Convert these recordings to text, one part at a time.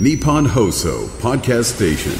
Nippon Hoso Podcast Station.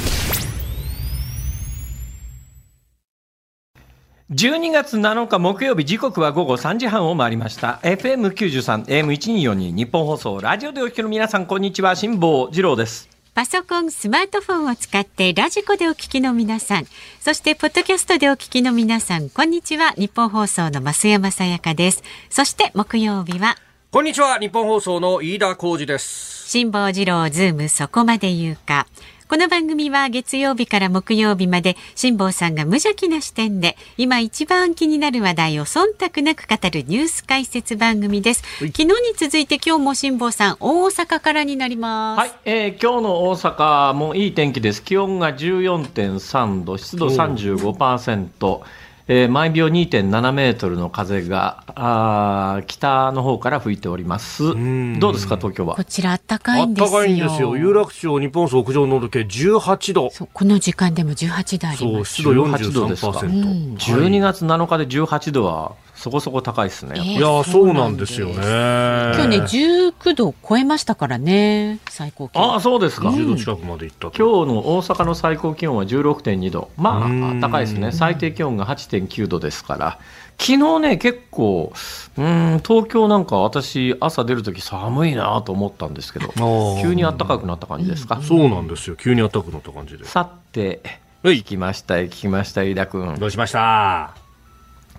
12月7日木曜日時刻は午後3時半を回りました FM93 AM1242 日本放送ラジオでお聞きの皆さんこんにちは辛坊治郎ですパソコン、スマートフォンを使ってラジコでお聞きの皆さん、そしてポッドキャストでお聞きの皆さん、こんにちは。日本放送の増山さやかです。そして木曜日は、こんにちは。日本放送の飯田浩二です。辛坊治郎ズームそこまで言うか。この番組は月曜日から木曜日まで辛坊さんが無邪気な視点で今一番気になる話題を忖度なく語るニュース解説番組です。昨日に続いて今日も辛坊さん大阪からになります。はい、えー今日の大阪もいい天気です。気温が14.3度湿度35%えー毎秒2.7メートルの風があー北の方から吹いております。ん。どうですか東京は？こちら暖かいんですよ。いんですよ。有楽町日本屋上の温度計18度。この時間でも18度あります。そう湿度18度ですか？43%、12月7日で18度はそこそこ高いですね、えーいやーそうなんです。よね。今日ね19度を超えましたからね最高気温。ああそうですか、10度近くまで行ったと。今日の大阪の最高気温は16.2度、まうん。あ、高いですね、最低気温が8.9度ですから、昨日ね、結構、うん東京なんか私、朝出るとき寒いなと思ったんですけど、ー。急に暖かくなった感じですか？そうなんですよ。急に暖かくなった感じで。さて、はい。聞きましたよ、聞きましたよ、飯田君、どうしました？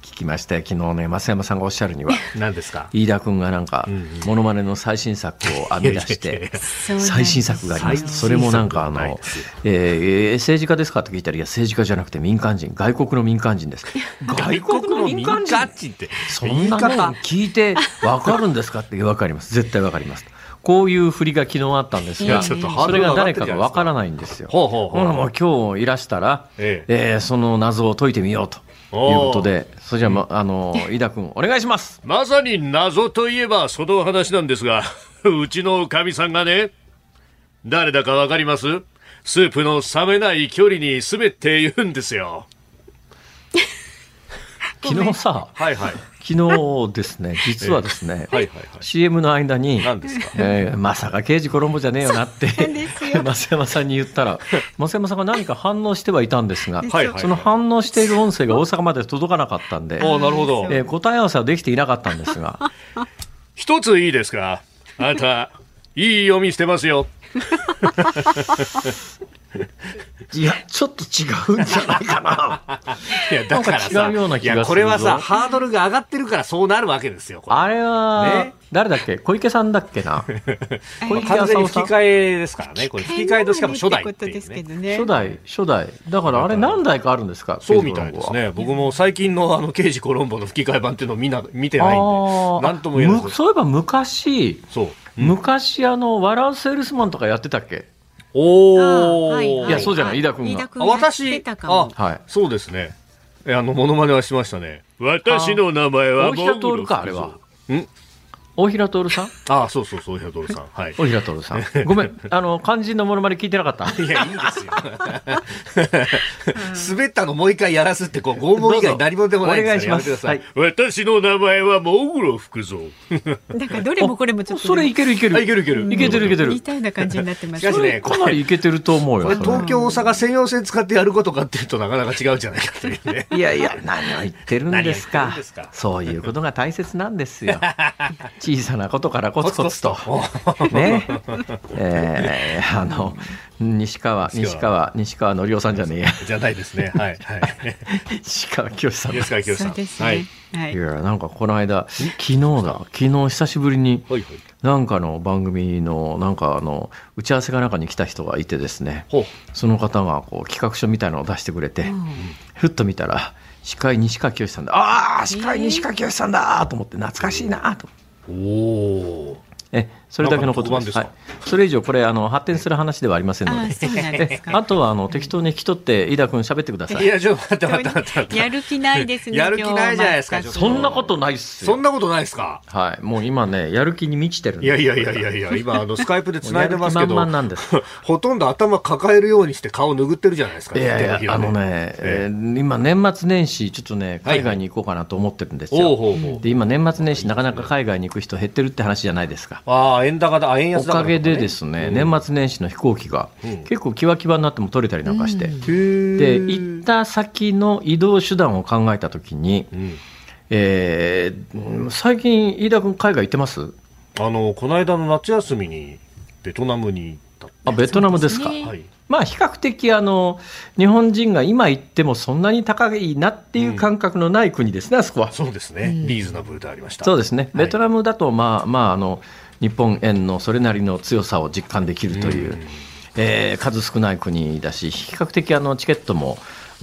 聞きましたよ、昨日ね、増山さんがおっしゃるには、何ですか？飯田君がなんかものまねの最新作を編み出して、最新作があります。とそれもなんかあの、えー政治家ですかって聞いたらいや政治家じゃなくて民間人外国の民間人です。外国の民間人人ってそんなもん聞いて分かるんですかって分かります。絶対分かります。こういう振りが昨日あったんですが、それが誰かがるじゃないですか。らないんですよ。ほうほう今日いらしたら、え。えーその謎を解いてみようとことで、それじゃあ、ま、あの飯田君お願いします。まさに謎といえばその話なんですが、うちのおかみさんがね、誰だかわかります？スープの冷めない距離に滑って言うんですよ。昨日さ、はいはい。昨日ですね、実はですね、はいはいはい。CM の間に、何ですか？えーまさか刑事コロンボじゃねえよなって増山さんに言ったら増山さんが何か反応してはいたんですが、はいはいはいその反応している音声が大阪まで届かなかったんで、ああ、なるほど。えー答え合わせはできていなかったんですが一ついいですか？あなた、いい読みしてますよ。いやちょっと違うんじゃないかな。いや、だからなんか違うような気がするぞ。いや、これはさ、ハードルが上がってるからそうなるわけですよ。これ。あれは、ね。誰だっけ？小池さんだっけな？小池完全に吹き替えですからね。これ吹き替えとしかも初代っていうね。初代初代。だからあれ何代かあるんですか？そうみたいですね。僕も最近のあの、刑事コロンボの吹き替え版っていうのをみんな見てないんで、なんとも言えないそういえば昔そう。昔あの笑うセールスマンとかやってたっけ？おー。あはいはい。いやそうじゃない？飯田君が。あ私あ、はい。そうですね。えあの、モノマネはしましたね。私の名前は大平徹かあれは。ん大平徹さん？あ、そうそうそう、平徹さん。はい。大平徹さん。ごめん。あの肝心のものまで聞いてなかった？いや、いいんですよ。滑ったのもう一回やらすって、こう、拷問以外何もでもないお願いします。やめてください。私の名前はモグロ福蔵。だからどれもこれもちょっと。ね、それいけるいける。あいけるいける。いけてるいけてる。似たような感じになってます。しかしねかなりいけてると思うよ東京大阪専用線使ってやることかっていうとなかなか違うじゃないかというね。いやいや何を言ってるんですか。何を言ってるんですか。そういうことが大切なんですよ 小さなことからコツコツとね えーあの西川西川西川のりおさんじゃねえやじゃないですね。はい。はい。西川きよしさん吉川清さ。んですね。ははいい。いやなんかこの間昨日だ昨日久しぶりにはいはい。なんかの番組のなんかあの打ち合わせかなんかに来た人がいてですねほう。その方がこう企画書みたいなのを出してくれて、ふっと見たら司会西川きよしさんだああ司会西川きよしさんだと思って懐かしいなとおお。えそれだけのことです。はい、それ以上これあの発展する話ではありませんので。あそうなんですえか。あとはあの適当に引き取って飯田君喋ってください。いや、ちょっと待って待って。やる気ないですね。やる気ないじゃないですかそんなことないっすよ。そんなことないですか？はい、もう今ねやる気に満ちてるんでいやいやいやいやいや、今、あの、スカイプで繋いでますけど、なんですほとんど頭抱えるようにして顔拭ってるじゃないですか。いやいやあのね、えー今年末年始ちょっとねはい海外に行こうかなと思ってるんですよ。で今年末年始なかなか海外に行く人減ってるって話じゃないですか。ああ、あ、円高だ、あ、円お安だからかげでですね、年末年始の飛行機が結構キワキワになっても取れたりなんかして、で行った先の移動手段を考えたときに、えー最近、飯田君、海外行ってます？あの、この間の夏休みに、ベトナムに行った。あベトナムですか。はい。まあ比較的あの日本人が今行ってもそんなに高いなっていう感覚のない国ですね、あそこは。そうですね。リーズナブルでありました。そうですね、はいベトナムだと、まあまあ、あの日本円のそれなりの強さを実感できるという、えー数少ない国だし、比較的あのチケットも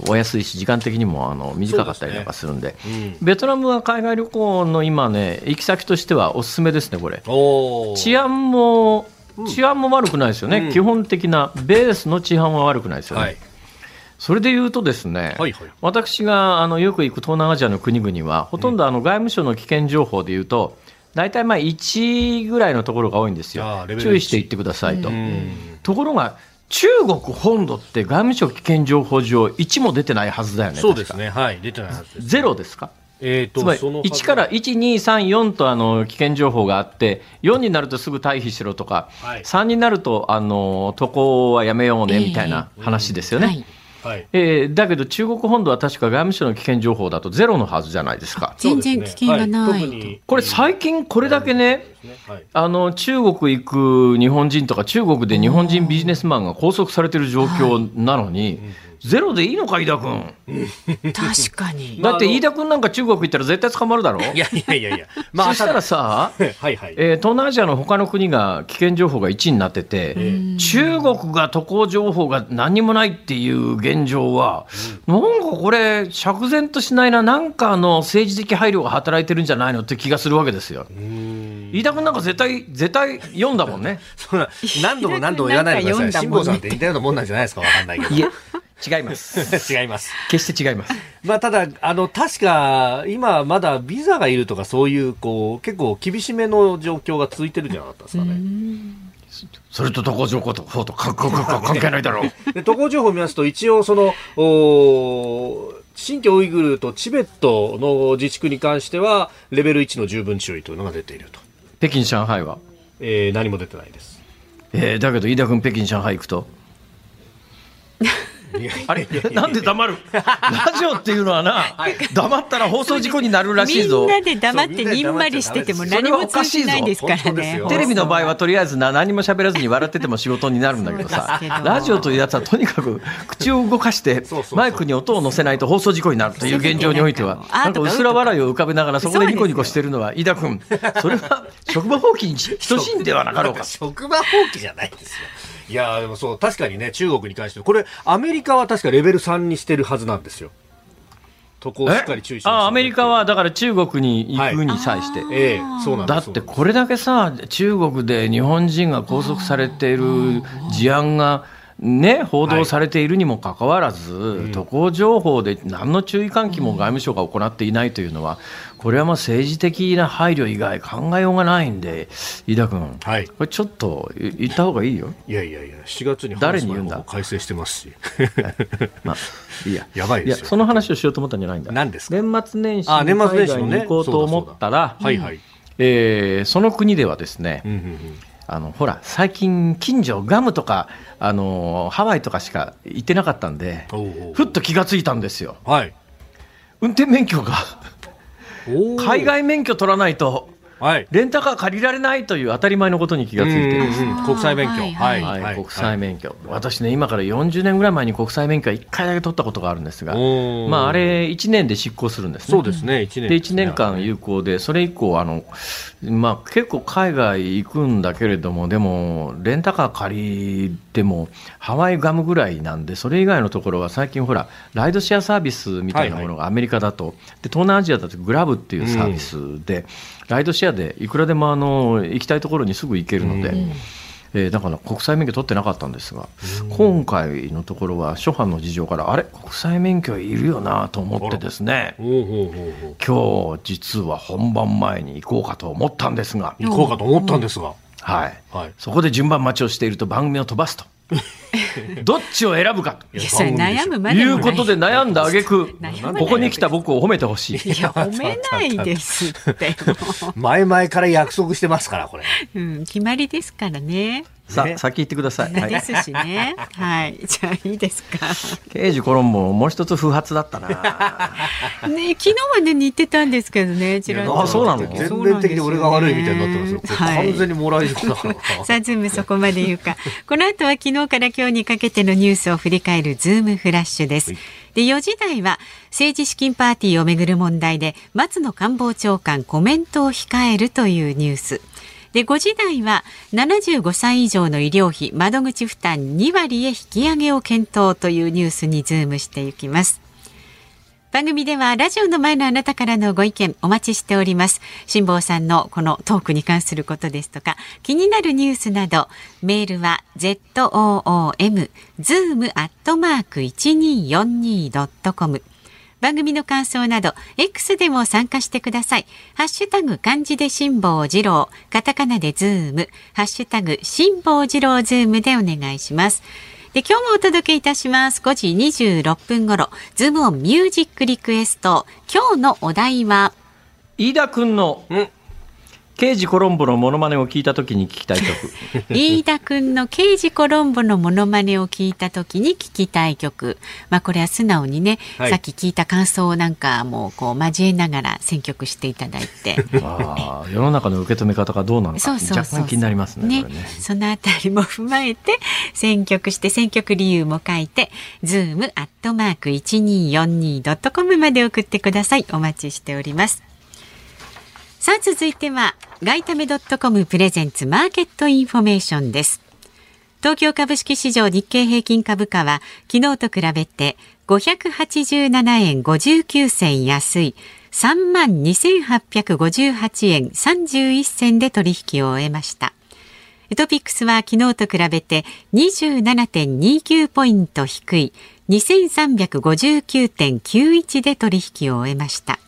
お安いし、時間的にもあの短かったりなんかするんで、ベトナムは海外旅行の今ね、行き先としてはおすすめですね、これ。治安も治安も悪くないですよね、うん。基本的なベースの治安は悪くないですよね。はい。それで言うとですね、はいはい。私があのよく行く東南アジアの国々は、ほとんどあの外務省の危険情報で言うと、大体まあ1ぐらいのところが多いんですよ注意して行ってくださいと。うん。ところが、中国本土って外務省危険情報上、1も出てないはずだよね。そうですね。はい。出てないはずです。ゼロですか？えっと、つまりそのはず1から1、2、3、4とあの危険情報があって、4になるとすぐ退避しろとか、はい3になるとあの渡航はやめようねみたいな話ですよね。はいはい。えーだけど中国本土は確か外務省の危険情報だとゼロのはずじゃないですか。全然危険がないはいこれ最近これだけね、はい。あの中国行く日本人とか中国で日本人ビジネスマンが拘束されてる状況なのに、ゼロでいいのか飯田君。確かに。だって飯田君なんか中国行ったら絶対捕まるだろいやいやいやいや。まあ、そしたらさ、はいはい。えー東南アジアの他の国が危険情報が1になってて、中国が渡航情報が何にもないっていう現状は、なんかこれ、釈然としないな、なんかあの政治的配慮が働いてるんじゃないのって気がするわけですよ。飯田君なんか絶対、絶対読んだもんね。そんな、何度も何度も言わないでください。辛坊さんって似たようなもんなんじゃないですかわかんないけど。違います。違います。決して違います。まあ、ただ、あの、確か、今まだビザがいるとかそういう、こう、結構厳しめの状況が続いてるんじゃなかったですかね。それと渡航情報と関関関関係ないだろう。で、渡航情報を見ますと、一応その、おー新疆ウイグルとチベットの自治区に関しては、レベル1の十分注意というのが出ていると。北京、上海は？えー何も出てないです。えーだけど飯田君、北京、上海行くと？あれなんで黙る？ラジオっていうのはな、黙ったら放送事故になるらしいみぞん。なで黙ってにんまりしてても何も通じないですからね。テレビの場合はとりあえずな何も喋らずに笑ってても仕事になるんだけどさ。ラジオというやつはとにかく口を動かしてそうそうそう。マイクに音を乗せないと放送事故になるという現状においてはあなんか薄ら笑いを浮かべながらそこでニコニコしてるのは飯田君。それは職場放棄に等しいんではなかろうか。職場放棄じゃないですよ。いやーでもそう、確かにね、中国に関して、これ、アメリカは確かレベル3にしてるはずなんですよ。渡航をしっかり注意しあアメリカはだから中国に行くに際して、ええそうなんだってこれだけさ、中国で日本人が拘束されている事案が、ね、報道されているにもかかわらず、渡航情報で何の注意喚起も外務省が行っていないというのは、これはまあ政治的な配慮以外考えようがないんで、飯田君、はいこれちょっとい言った方がいいよ。いやいやいや、7月に誰に言うんだ？改正してますし。まあ、いいや。やばいですよや、その話をしようと思ったんじゃないんだ。何ですか？年末年始あ年末海外に行こうと思ったら、はいはい。えーその国ではですね、うんうんうんあのほら最近近所ガムとかあのハワイとかしか行ってなかったんでふっと気がついたんですよはい。運転免許が海外免許取らないと。はい。レンタカー借りられないという当たり前のことに気がついて。です国際免許。はいはい。国際免許、私ね、今から40年ぐらい前に国際免許は1回だけ取ったことがあるんですが、まあ、あれ、1年で執行するんですね。そうですね、1年で1年間有効で、それ以降あの、まあ、結構海外行くんだけれども、でも、レンタカー借りても、ハワイガムぐらいなんで、それ以外のところは最近、ほら、ライドシェアサービスみたいなものがアメリカだと、で東南アジアだとグラブっていうサービスで、ライドシェアでいくらでもあの行きたいところにすぐ行けるので。えーだから国際免許取ってなかったんですが、今回のところは初版の事情から、あれ、国際免許いるよなと思ってですね、今日実は本番前に行こうかと思ったんですが、行こうかと思ったんですが。はい、はい。そこで順番待ちをしていると番組を飛ばすとどっちを選ぶかいやそれ悩むまといいうことで悩んだ挙句ここに来た僕を褒めてほしい。いや褒めないですって 前々から約束してますから、これ。うん、決まりですからね。さね先言ってください。はい、ですしね。はい、じゃあいいですか。刑事コロンボもう一つ不発だったな。ね、昨日はね似てたんですけどね、ちらっとあそうなの？全面的に俺が悪いみたいになってますよ。はい完全にもらい事だから。さあ、ズームそこまで言うか。この後は昨日から今日にかけてのニュースを振り返るズームフラッシュです。で、4時台は政治資金パーティーをめぐる問題で松野官房長官コメントを控えるというニュース。で、5時台は75歳以上の医療費窓口負担2割へ引き上げを検討というニュースにズームしていきます。番組ではラジオの前のあなたからのご意見お待ちしております。辛坊さんのこのトークに関することですとか、気になるニュースなど、メールは zoom zoom アットマーク 1242.com 番組の感想など X でも参加してください。ハッシュタグ漢字で辛坊治郎、カタカナでズーム、ハッシュタグ辛坊治郎ズームでお願いします。で今日もお届けいたします。5時26分頃ズームオンミュージックリクエスト。今日のお題は？飯田君の刑事コロンボのモノマネを聞いたときに聞きたい曲。飯田くんの刑事コロンボのモノマネを聞いた時に聞きたい曲。まあこれは素直にね、はい。さっき聞いた感想をなんかもうこう交えながら選曲していただいて。ああ世の中の受け止め方がどうなのか。そうそうそう若干気になりますね。ね。そのあたりも踏まえて選曲して選曲理由も書いて zoom アットマーク 1242.com まで送ってください。お待ちしておりますさあ続いてはガイタメドットコムプレゼンツマーケットインフォメーションです東京株式市場日経平均株価は昨日と比べて587円59銭安い3万2858円31銭で取引を終えました。トピックスは昨日と比べて27.29ポイント低い2359.91で取引を終えました。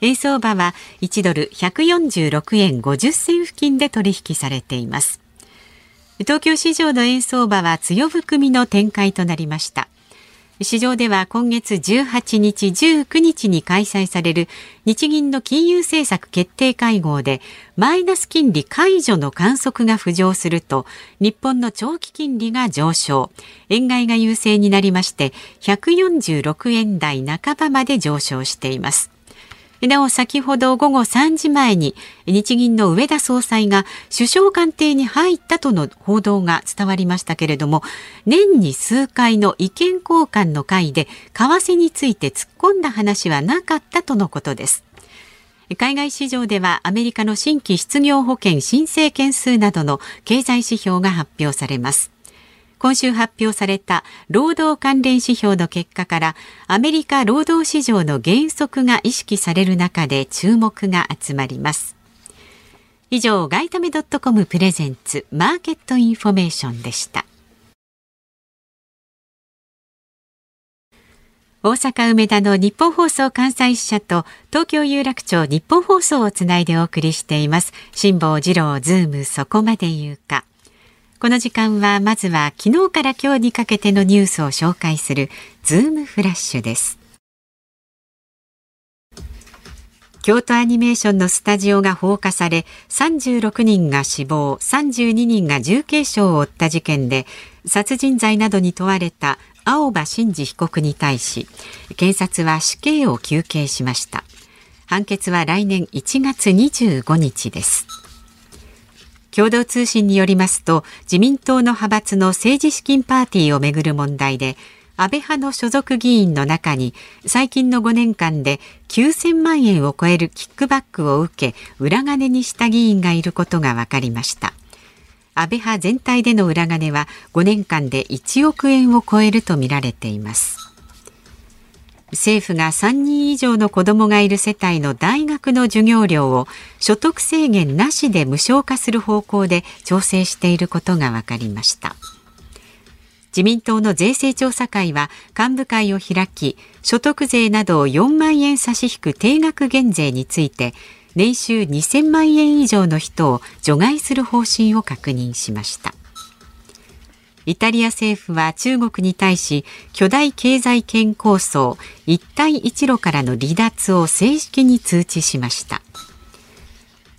円相場は1ドル146円50銭付近で取引されています。東京市場の円相場は強含みの展開となりました。市場では今月18日、19日に開催される日銀の金融政策決定会合でマイナス金利解除の観測が浮上すると日本の長期金利が上昇、円買いが優勢になりまして146円台半ばまで上昇しています。なお先ほど午後3時前に日銀の上田総裁が首相官邸に入ったとの報道が伝わりましたけれども年に数回の意見交換の会で為替について突っ込んだ話はなかったとのことです。海外市場ではアメリカの新規失業保険申請件数などの経済指標が発表されます。今週発表された労働関連指標の結果からアメリカ労働市場の減速が意識される中で注目が集まります。以上、ガイタメドットコムプレゼンツマーケットインフォメーションでした。大阪梅田のニッポン放送関西支社と東京有楽町ニッポン放送をつないでお送りしています。辛坊治郎ズームそこまで言うか。この時間はまずは昨日から今日にかけてのニュースを紹介するズームフラッシュです。京都アニメーションのスタジオが放火され36人が死亡32人が重軽傷を負った事件で殺人罪などに問われた青葉真司被告に対し検察は死刑を求刑しました判決は来年1月25日です共同通信によりますと自民党の派閥の政治資金パーティーをめぐる問題で安倍派の所属議員の中に最近の5年間で9000万円を超えるキックバックを受け裏金にした議員がいることが分かりました。安倍派全体での裏金は5年間で1億円を超えるとみられています。政府が3人以上の子どもがいる世帯の大学の授業料を所得制限なしで無償化する方向で調整していることが分かりました。自民党の税制調査会は幹部会を開き所得税などを4万円差し引く定額減税について年収2000万円以上の人を除外する方針を確認しました。イタリア政府は中国に対し巨大経済圏構想一帯一路からの離脱を正式に通知しました。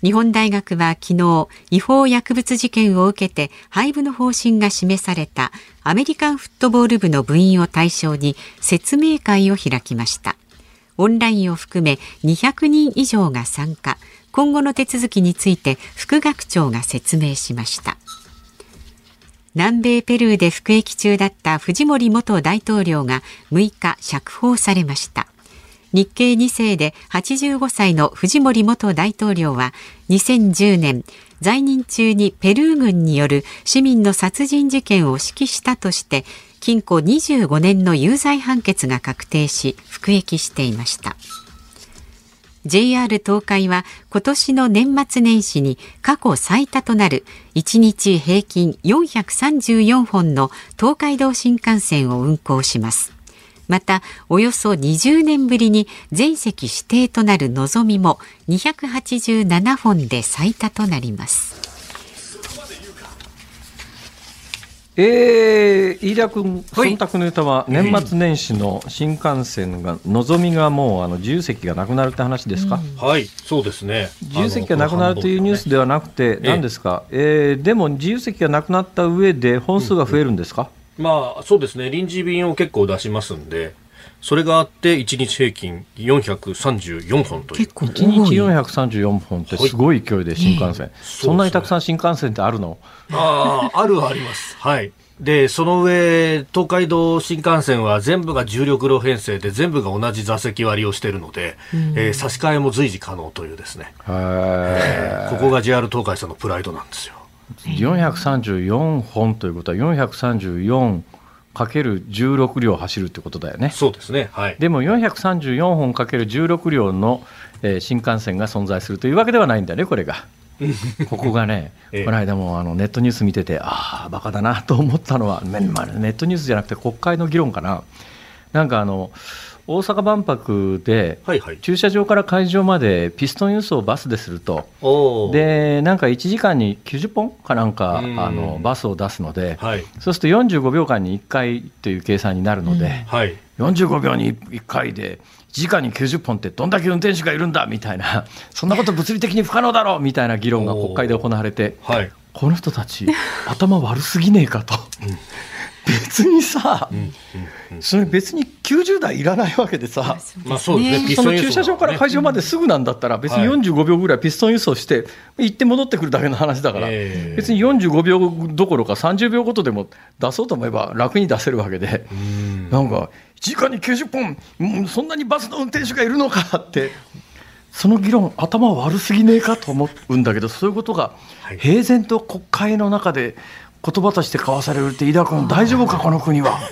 日本大学は昨日違法薬物事件を受けて廃部の方針が示されたアメリカンフットボール部の部員を対象に説明会を開きました。オンラインを含め200人以上が参加。今後の手続きについて副学長が説明しました。南米ペルーで服役中だった藤森元大統領が6日釈放されました。日系2世で85歳の藤森元大統領は2010年在任中にペルー軍による市民の殺人事件を指揮したとして禁錮25年の有罪判決が確定し服役していました。JR 東海は今年の年末年始に過去最多となる1日平均434本の東海道新幹線を運行します。またおよそ20年ぶりに全席指定となるのぞみも287本で最多となります。えー、飯田君、忖度の歌は年末年始の新幹線が、のぞみがもうあの自由席がなくなるって話ですか、うん、はい、そうですね。自由席がなくなるというニュースではなくて、何ですか、えー、でも自由席がなくなった上で、本数が増えるんですか、うん、まあ、そうですね、臨時便を結構出しますんで。それがあって1日平均434本という。結構1日434本ってすごい勢いで新幹線、はい、そんなにたくさん新幹線ってあるの？あああるはあります。はい。でその上東海道新幹線は全部が重力路編成で全部が同じ座席割りをしているので、えー、差し替えも随時可能というですね、えー、ここが JR 東海さんのプライドなんですよ。434本ということは434かける16両走るってことだよね。そうですね。はい。でも434本かける16両の、えー、新幹線が存在するというわけではないんだよね、これが。ここがね、ええ、この間もあのネットニュース見てて、ああ、バカだなと思ったのは、まあ、ネットニュースじゃなくて国会の議論かな。なんかあの大阪万博で、駐車場から会場までピストン輸送をバスですると、でなんか1時間に90本かなんかあのバスを出すので、はい、そうすると45秒間に1回という計算になるので、はい、45秒に1回で、1時間に90本ってどんだけ運転手がいるんだみたいな、そんなこと物理的に不可能だろうみたいな議論が国会で行われて、はい、この人たち、頭悪すぎねえかと。うん別にさ、それ別に90台いらないわけでさ、まあそうですね、その駐車場から会場まですぐなんだったら、別に45秒ぐらいピストン輸送して、行って戻ってくるだけの話だから、別に45秒どころか30秒ごとでも出そうと思えば楽に出せるわけで、なんか、1時間に90本、そんなにバスの運転手がいるのかって。その議論、頭悪すぎねえかと思うんだけど、そういうことが平然と国会の中で言葉として交わされるって飯田君大丈夫かこの国は。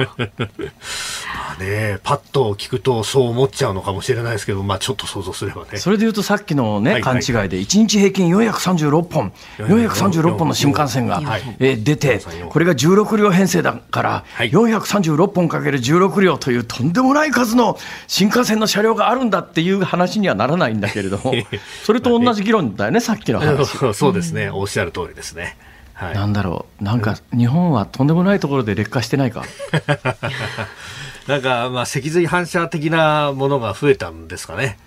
まあね、パッと聞くとそう思っちゃうのかもしれないですけど、まあちょっと想像すればね。それでいうとさっきのね、はいはい、勘違いで1日平均436本、436本の新幹線が、え出て、これが16両編成だから、はい、436本かける16両というとんでもない数の新幹線の車両があるんだっていう話にはならないんだけれども、それと同じ議論だよね、さっきの話。そうですね、おっしゃる通りですね。はい、なんだろう、なんか日本はとんでもないところで劣化してないか？なんか、まあ、脊髄反射的なものが増えたんですかね。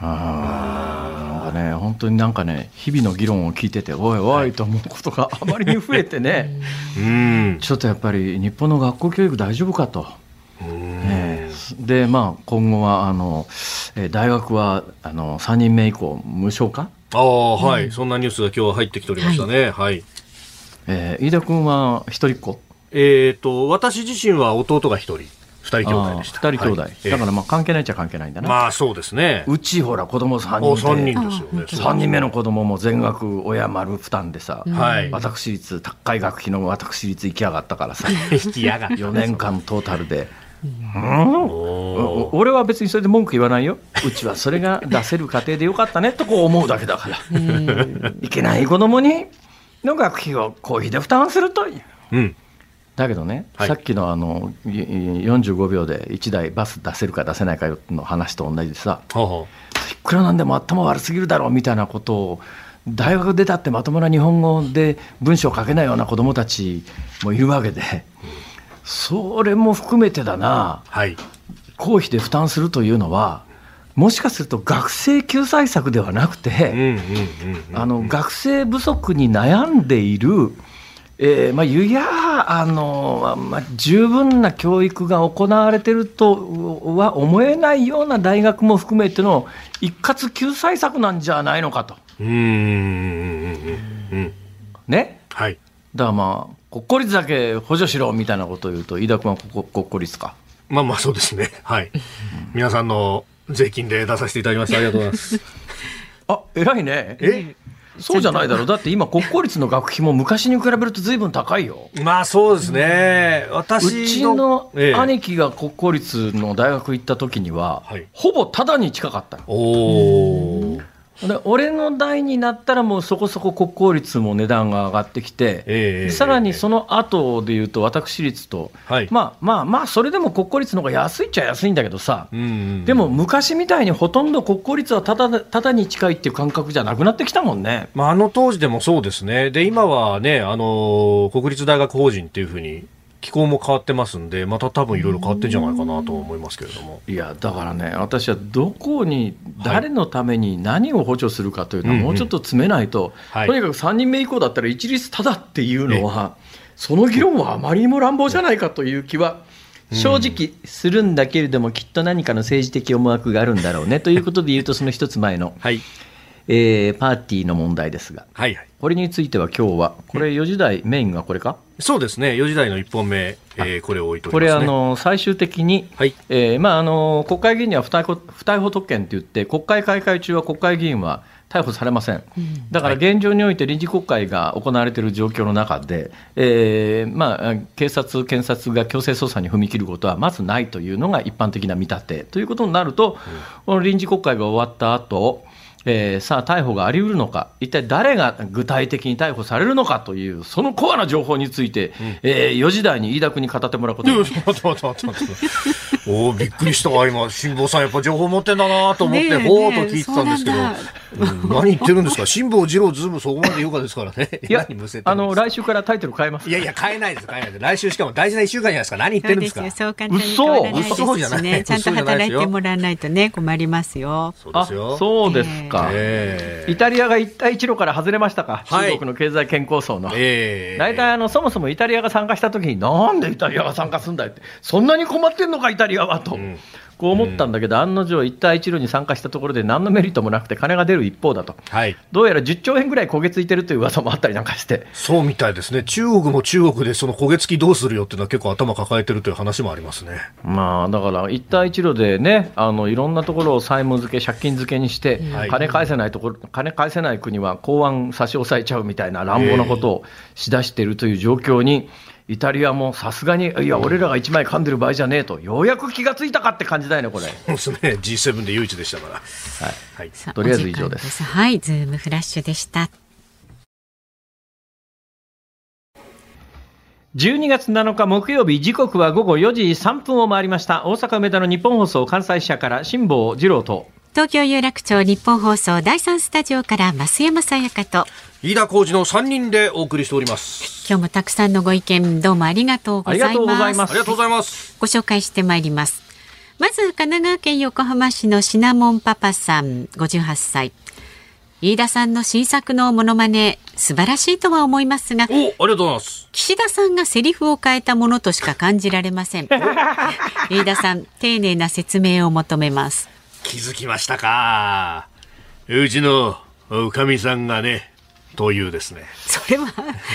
あなんかね、本当になんかね、日々の議論を聞いてて、おいおいと思うことがあまりに増えてね、うん、ちょっとやっぱり日本の学校教育大丈夫かと。え。ー、で、まあ、今後はあの、え大学はあの3人目以降、無償化？ああ、はい、うん、そんなニュースが今日は入ってきておりましたね。はい、はいえー、飯田君は一人っ子？えっ、ー、と、私自身は弟が一人。二人兄弟でした。二人兄弟、はい、だからまあ関係ないっちゃ関係ないんだな。まあそうですね。うちほら子供三人三人ですよね。三人目の子供も全額親丸負担でさ、はい、私立高い学費の私立行きやがったからさ、行きやがった。4年間トータルで。うん、俺は別にそれで文句言わないよ。うちはそれが出せる家庭でよかったねとこう思うだけだから。いけない子供にの学費を公費で負担するという。うん。だけどね、はい、さっきのあの45秒で1台バス出せるか出せないかの話と同じでさ、ほうほう。いくらなんでも頭悪すぎるだろうみたいなことを大学出たってまともな日本語で文章を書けないような子どもたちもいるわけで、それも含めてだな、はい。公費で負担するというのは、もしかすると学生救済策ではなくて、学生不足に悩んでいる、えーまあ、ゆやあの、まあ、十分な教育が行われているとは思えないような大学も含めての一括救済策なんじゃないのかと。うん。ね、はい。だからまあ、国公立だけ補助しろみたいなことを言うと、飯田君はここ国公立か？まあまあそうですね。はい。皆さんの税金で出させていただきました。ありがとうございます。あ偉いね。え？そうじゃないだろう。だって今、国公立の学費も昔に比べるとずいぶん高いよ。まあそうですね。う私ちのええ兄貴が国公立の大学行った時には、はいほぼタダに近かったのおー。で俺の代になったらもうそこそこ国公立も値段が上がってきて、ええさらにその後でいうと私立と、はいまあまあまあそれでも国公立の方が安いっちゃ安いんだけどさ、うんうんでも昔みたいにほとんど国公立はただただに近いっていう感覚じゃなくなってきたもんね。まあ、あの当時でもそうですね。で、今はね、あの、国立大学法人っていうふうに、機構も変わってますんで、また多分いろいろ変わってんじゃないかなと思いますけれども。いやだからね、私はどこに、誰のために何を補助するかというのは、もうちょっと詰めないと、はい。とにかく3人目以降だったら一律ただっていうのは、その議論はあまりにも乱暴じゃないかという気は、正直するんだけれども、きっと何かの政治的思惑があるんだろうね。ということで言うと、その一つ前の、はい。えーパーティーの問題ですが、はいはい。これについては今日は、これ4時台、メインがこれか？そうですね。4時台の1本目、えーこれを置いておこれります、ね。あの最終的に、はい。えーまあ、あの国会議員には不逮捕不逮捕特権といって、国会開会中は国会議員は逮捕されません、だから現状において臨時国会が行われている状況の中で、えーまあ、警察、検察が強制捜査に踏み切ることはまずないというのが一般的な見立てということになると、この臨時国会が終わった後えーさあ、逮捕があり得るのか、一体誰が具体的に逮捕されるのかという、そのコアな情報について、えー4時台に飯田君に語ってもらうことに。おおびっくりしたわ今辛坊さんやっぱ情報持ってんだなと思って、ほーっと聞いてたんですけど、何言ってるんですか？辛坊治郎ズームそこまで言うかですからね。いや何むせてるあの来週からタイトル変えます。いやいや変えないです変えないです。来週しかも大事な1週間じゃないですか。何言ってるんですか？そうですよ。そう簡単に変わらないです嘘嘘じゃないしね。ちゃんと働いてもらわないとね、困りますよ。そうですよ。あそうですか、ええ。イタリアが一帯一路から外れましたか、はい中国の経済圏構想の。ええ。大体あのそもそもイタリアが参加したときに、なんでイタリアが参加するんだよって、そんなに困ってんのか、イタリアはと、んこう思ったんだけど、案の定、一帯一路に参加したところで、何のメリットもなくて、金が出る一方だと、はい。どうやら10兆円ぐらい焦げついてるという噂もあったりなんかして、そうみたいですね。中国も中国でその焦げ付きどうするよっていうのは結構頭抱えてるという話もありますね。まあ、だから一帯一路でね、あのいろんなところを債務付け、借金付けにして、はい。金返せないところ、金返せない国は公安差し押さえちゃうみたいな乱暴なことをしだしているという状況に、イタリアもさすがに、いや、俺らが一枚噛んでる場合じゃねえと、ようやく気がついたかって感じだよね、これ。そうですね G7 で唯一でしたから。はい。はい。とりあえず以上です。はい、ズームフラッシュでした。12月7日木曜日、時刻は午後4時3分を回りました。大阪梅田の日本放送関西支社から辛坊治郎と。東京有楽町日本放送第三スタジオから増山さやかと、飯田浩二の3人でお送りしております今日もたくさんのご意見どうもありがとうございます。ありがとうございますありがとうございますご紹介してまいります。まず、神奈川県横浜市のシナモンパパさん、58歳。飯田さんの新作のモノマネ、素晴らしいとは思いますが、おありがとうございます。岸田さんがセリフを変えたものとしか感じられません。飯田さん、丁寧な説明を求めます。気づきましたか。うちのおかみさんがねというですね。それは、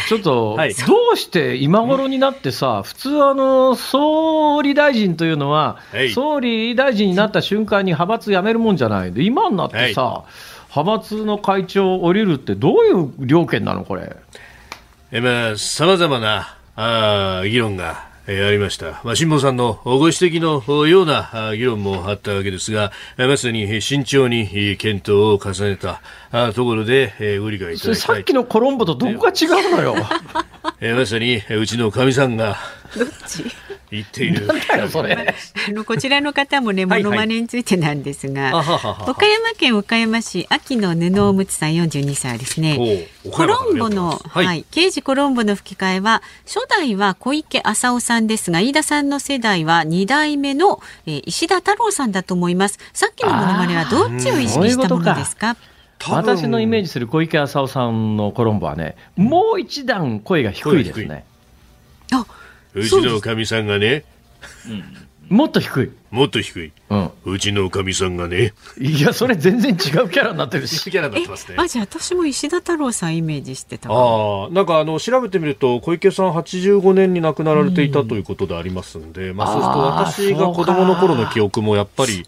ちょっと、はい。どうして今頃になってさ、普通あの、総理大臣というのは、はい。総理大臣になった瞬間に派閥辞めるもんじゃない。で、今になってさ、派閥の会長を降りるって、どういう料件なの、これ？えまあさまざまなあー議論がえーありました。まあ、辛坊さんのご指摘のような議論もあったわけですが、えーまさにえー慎重にえー検討を重ねたところで、えーご理解いそれただきたい。さっきのコロンボとどこが違うのよ？えーまさにえーうちのかみさんが、どっち？言っている。あのこちらの方もね、はいモノマネについてなんですが、岡山県岡山市秋の布おむつさん42歳ですね。コロンボの、はい、刑事コロンボの吹き替えは、初代は小池浅尾さんですが、飯田さんの世代は2代目の、えー石田太郎さんだと思います。さっきのモノマネはどっちを意識したものですか？私のイメージする小池浅尾さんのコロンボはね、もう一段声が低いですね。あ、うちのおかみさんがね、もっと低い。もっと低い。うん。うちのおかみさんがね、いや、それ全然違うキャラになってるし。キャラになっえてますね。あ、じゃあ私も石田太郎さんイメージしてたわああ、なんかあの調べてみると小池さん85年に亡くなられていたということでありますんで、まあそうすると私が子供の頃の記憶もやっぱり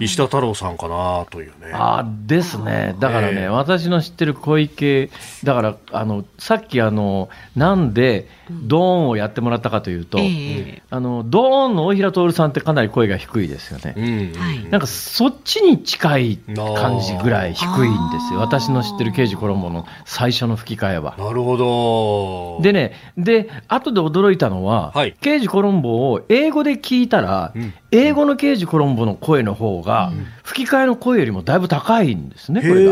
石田太郎さんかなというね。あーですね。だからね、ええ私の知ってる小池、だから、あの、さっきあの、なんで、ドーンをやってもらったかというと、ええあの、ドーンの大平徹さんってかなり声が低いですよね。なんかそっちに近い感じぐらい低いんですよ。私の知ってる刑事コロンボの最初の吹き替えは。なるほど。でね、で、後で驚いたのは、はい刑事コロンボを英語で聞いたら、うん英語の刑事コロンボの声の方が、吹き替えの声よりもだいぶ高いんですね、これ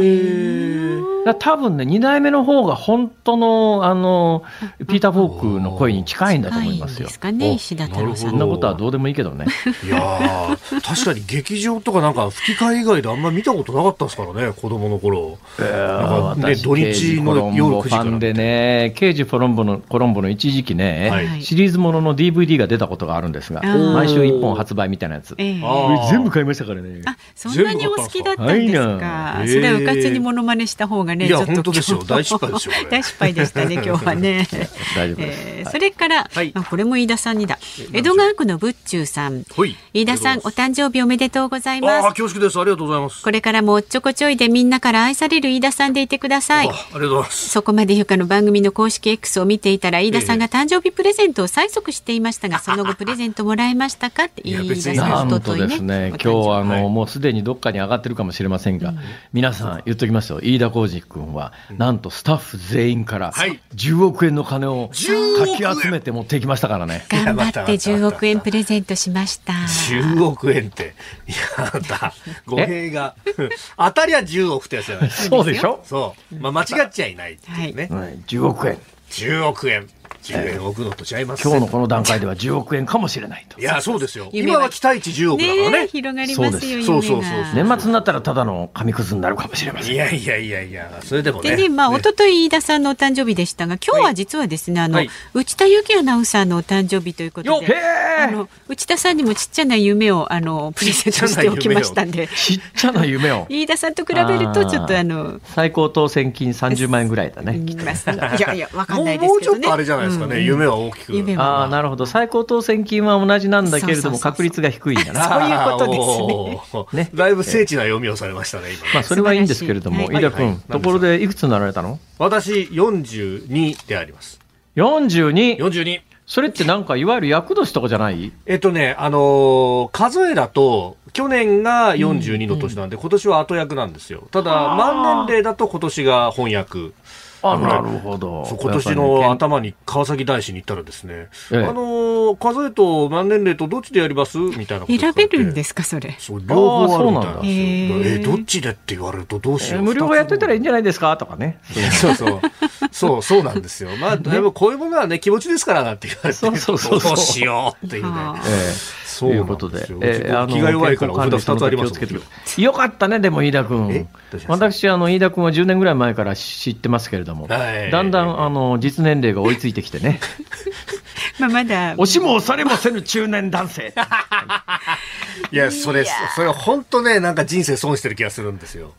が。多分ね、2代目の方が本当の、あの、ピーター・フォークの声に近いんだと思いますよ近いんです。かね、お石田太郎さそんの。んなことはどうでもいいけどね。いやー確かに劇場とかなんか吹き替え以外であんま見たことなかったですからね、子供の頃。なんかね、私土日の夜9時から。ファンでね、刑事コロンボの、コロンボの一時期ね、はいシリーズものの DVD が出たことがあるんですが、毎週1本発売みたいなやつ。全部買いましたからね。あ、そんなにお好きだったんですか。それはうかつにモノマネした方がね、ちょっと本当ですよ今日大失敗ですよ 大失敗でしたね、今日はね。大丈夫です。えーそれから、はいまあこれも飯田さんにだ。江戸川区の仏中さん。ほい飯田さん、お誕生日おめでとうございああ、ます。恐縮です。ありがとうございます。これからもおっちょこちょいでみんなから愛される飯田さんでいてくださいあ。ありがとうございます。そこまでゆかの番組の公式 X を見ていたら、飯田さんが誕生日プレゼントを催促していましたが、その後プレゼントもらえましたかって、飯田さなんんとおとといですね、今日あの、はいもうすでにどっかに上がってるかもしれませんが、皆さん言っときますよ、飯田浩二君は、なんとスタッフ全員からはい10億円の金を10億円かき集めて持ってきましたからね。頑張って10億円プレゼントしました。10億円って。やだ。語弊が。当たりは10億ってやつじゃないですか。そうでしょ、そう。まあ、間違っちゃいないっていうね。はい、10億円。10億円。10円置くのと違います。今日のこの段階では10億円かもしれないとい。や、そうですよ。夢は今は期待値10億だからねえね。広がりますよ。そうそうそうそう年末になったらただの紙くずになるかもしれません。いやいやいやいや、それでもね。でね、まあ、ね一昨日飯田さんのお誕生日でしたが、今日は実はですね、あの、はい内田有紀アナウンサーのお誕生日ということで、あの、内田さんにもちっちゃな夢を、あの、プレゼントしておきましたんで、ちっちゃな夢を。飯田さんと比べると、ちょっとあの、最高当選金30万円ぐらいだね。言います。いやいや、わかんないですけどね。もうちょっとあれじゃないですかね。うん夢は大きく。夢はああ、なるほど。最高当選金は同じなんだけれども、確率が低いんだな。そういうことですね ねだいぶ精緻な読みをされましたね、今ね。まあ、それはいいんですけれども、素晴らしい飯田君、はいはいところでいくつになられたの？私、42であります。?42。42。それってなんか、いわゆる厄年とかじゃない？えっとね、あのー数えだと、去年が42の年なんで、今年は後役なんですよ。ただ、満年齢だと今年が翻訳。あ、なるほど。今年の頭に川崎大師に行ったらですね、ええあのー数えと満年齢とどっちでやります？みたいな選べるんですか、それ。そう、両方あるみたいなんですよ。あーどっちでって言われるとどうしよう。え無料がやっといたらいいんじゃないですか？とかね。そうそう。そう、そうなんですよ。まあ、でもこういうものはね、気持ちですからなんて言われて。そうそうそうそう どうしようっていうね。はあええということで。えーあの気が弱いからお札二つありますよかったね、でも飯田え君私、あの、飯田君は10年ぐらい前から知ってますけれども、はい。だんだん、あの、実年齢が追いついてきてね、まあ、まだ。押しも押されもせぬ中年男性。いや、それ、それ本当ね、なんか人生損してる気がするんですよ。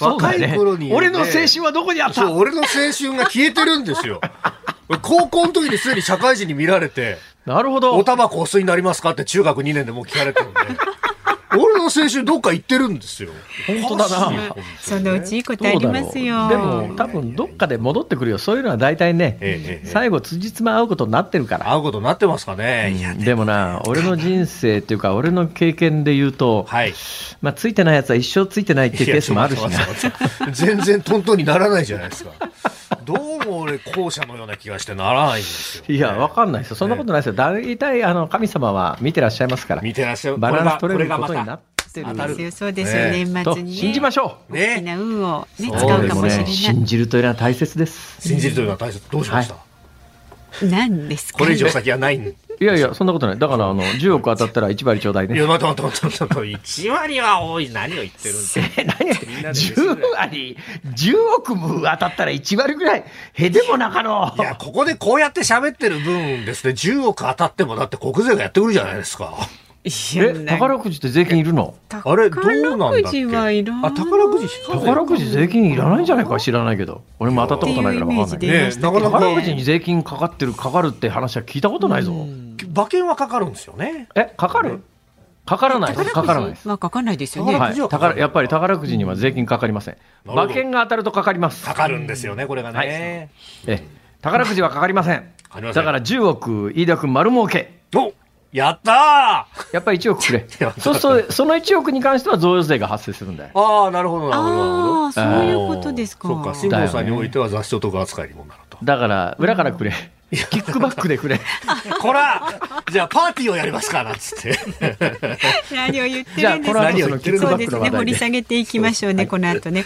若い頃に、俺の青春はどこにあった？そう、俺の青春が消えてるんですよ。高校の時にすでに社会人に見られて、なるほど。おタバコお吸いになりますかって中学2年でもう聞かれてるんで。俺の青春どっか行ってるんですよ。本当だな。そのうちいいことありますよ。でも、多分どっかで戻ってくるよ。そういうのは大体ね、最後、辻褄合うことになってるから。会うことになってますかね。いや、でもな、俺の人生っていうか、俺の経験で言うと、はい。まあ、ついてないやつは一生ついてないっていうケースもあるしな。全然トントンにならないじゃないですか。どうも俺、り後者のような気がしてならないんですよ、いや、わかんないですよ。そんなことないですよ。大体、あの、神様は見てらっしゃいますから。見てらっしゃるバランス取れるこれがことになってる当たるそうですよ、そうですよ、ねと年末に、ね。信じましょう。大きな運を、ね、そう使うでもね、かもしれない。信じるというのは大切です。信じるというのは大切どうしました、何ですか？これ以上先はないんいやいや、そんなことない。だから、あの、10億当たったら1割ちょうだいね。いや、待って待って待って待って、1割は多い。何を言ってるんですかえ、何？みんなで飯ぐらい10割、10億も当たったら1割ぐらい、へでも中の。いや、ここでこうやって喋ってる分ですね、10億当たってもだって国税がやってくるじゃないですか。え、宝くじって税金いるの？あれ、どうなんだっけ？宝くじ宝くじ宝くじ税金いらないんじゃないか知らないけど。俺も当たったことないから分かんないねなかなか宝くじに税金かかってる、かかるって話は聞いたことないぞ。馬券はかかるんですよね。え、かかる？かからないです。かからないです。はかかんないですよね。はい宝やっぱり宝くじには税金かかりません。馬券が当たるとかかります。かかるんですよね、これがね。はいえ宝くじはかかりません。かかりませんだから10億、飯田君丸儲け。おやったやっぱり1億くれ や。そうすると、その1億に関しては贈与税が発生するんだよ。ーああ、なるほど、なるほど、ああ、そういうことですか。ど。そっか、辛坊さんにおいては雑所得扱いにもなると。だから、裏からくれ。キックバックでくれ。こらじゃあパーティーをやりますかなんつって。何を言ってじゃあ、るんですかこの後そのキックバッそうですね、掘りクの話題で。下げていきましょうね、この後ね。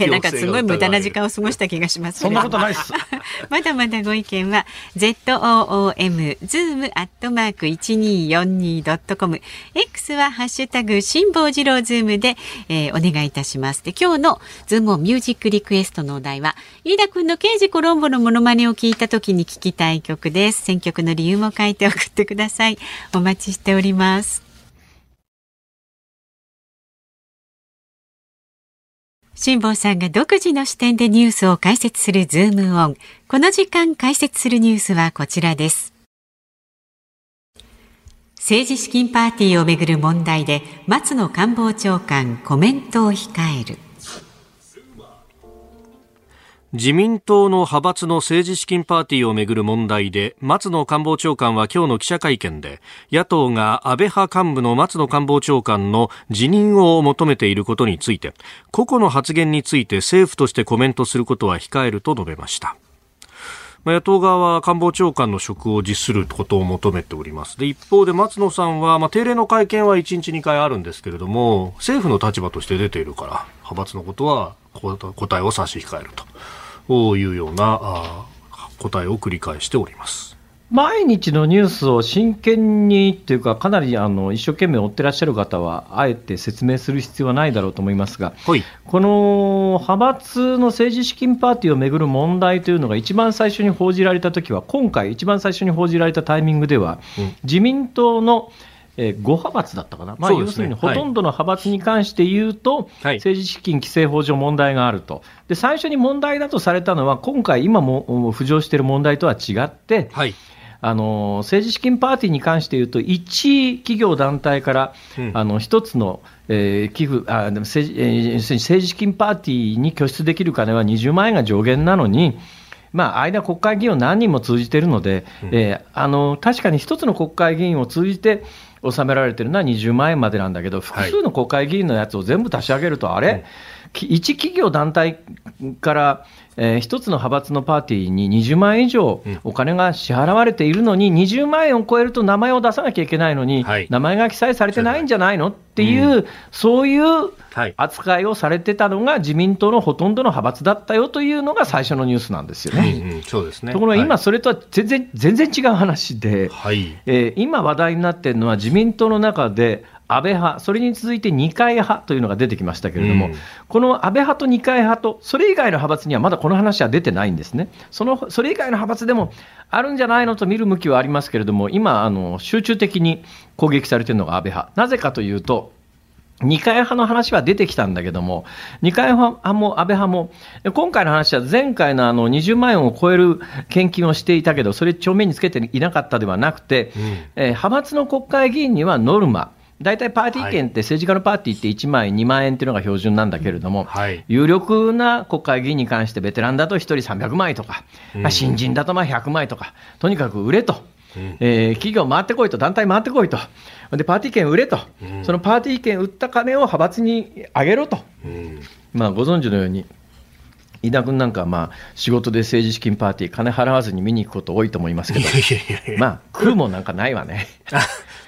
えなんかすごい無駄な時間を過ごした気がします、ね。そんなことないっす。まだまだご意見は zoom zoom アットマーク一二四二ドットコム X はハッシュタグ辛坊治郎ズームで、えーお願いいたします。で今日のズームミュージックリクエストのお題は飯田君の刑事コロンボのモノマネを聞いた時に聞きたい曲です。選曲の理由も書いて送ってください。お待ちしております。辛坊さんが独自の視点でニュースを解説するズームオン。この時間解説するニュースはこちらです。政治資金パーティーをめぐる問題で松野官房長官コメントを控える。自民党の派閥の政治資金パーティーをめぐる問題で松野官房長官は今日の記者会見で野党が安倍派幹部の松野官房長官の辞任を求めていることについて個々の発言について政府としてコメントすることは控えると述べました。野党側は官房長官の職を辞することを求めております。で、一方で松野さんは、まあ、定例の会見は1日2回あるんですけれども、政府の立場として出ているから、派閥のことは答えを差し控えるというようなあ答えを繰り返しております。毎日のニュースを真剣にっていうか、かなりあの一生懸命追ってらっしゃる方は、あえて説明する必要はないだろうと思いますが、はい。この派閥の政治資金パーティーをめぐる問題というのが一番最初に報じられたときは、今回、一番最初に報じられたタイミングでは、うん自民党のえー5派閥だったかな、まあ、要するにほとんどの派閥に関して言うと、はい。政治資金規正法上問題があると、で最初に問題だとされたのは、今回、今もお浮上している問題とは違って、はい。あの政治資金パーティーに関して言うと、一企業団体から、うん。あの一つの、えー寄付あでも政治、えー政治資金パーティーに拠出できる金は20万円が上限なのに、まあ、間、国会議員を何人も通じているので、えーあの確かに一つの国会議員を通じて納められているのは20万円までなんだけど、複数の国会議員のやつを全部足し上げると、あれ、き一企業団体から、えー一つの派閥のパーティーに20万円以上お金が支払われているのに、20万円を超えると名前を出さなきゃいけないのに、はい。名前が記載されてないんじゃないの？っていう、そういうはい。扱いをされてたのが自民党のほとんどの派閥だったよというのが最初のニュースなんですよね。うんうん、そうですね。ところが今、はい。それとは全然全然違う話で、はい。えー今話題になっているのは自民党の中で安倍派、それに続いて二階派というのが出てきましたけれども、うん。この安倍派と二階派と、それ以外の派閥にはまだこの話は出てないんですね、そのそれ以外の派閥でもあるんじゃないのと見る向きはありますけれども、今、あの集中的に攻撃されているのが安倍派、なぜかというと、二階派の話は出てきたんだけども、二階派も安倍派も、今回の話は前回のあの20万円を超える献金をしていたけど、それ、帳面につけていなかったではなくて、えー派閥の国会議員にはノルマ、大体パーティー券って、政治家のパーティーって1枚2万円っていうのが標準なんだけれども、はい。有力な国会議員に関して、ベテランだと1人300万円とか、まあ新人だとまあ100万円とか、とにかく売れと。えー企業回ってこいと、団体回ってこいと、でパーティー券売れと、そのパーティー券売った金を派閥にあげろと、うん。まあ、ご存知のように、飯田君なんかはまあ仕事で政治資金パーティー金払わずに見に行くこと多いと思いますけど。いやいやいやまあ食うもんなんかないわね。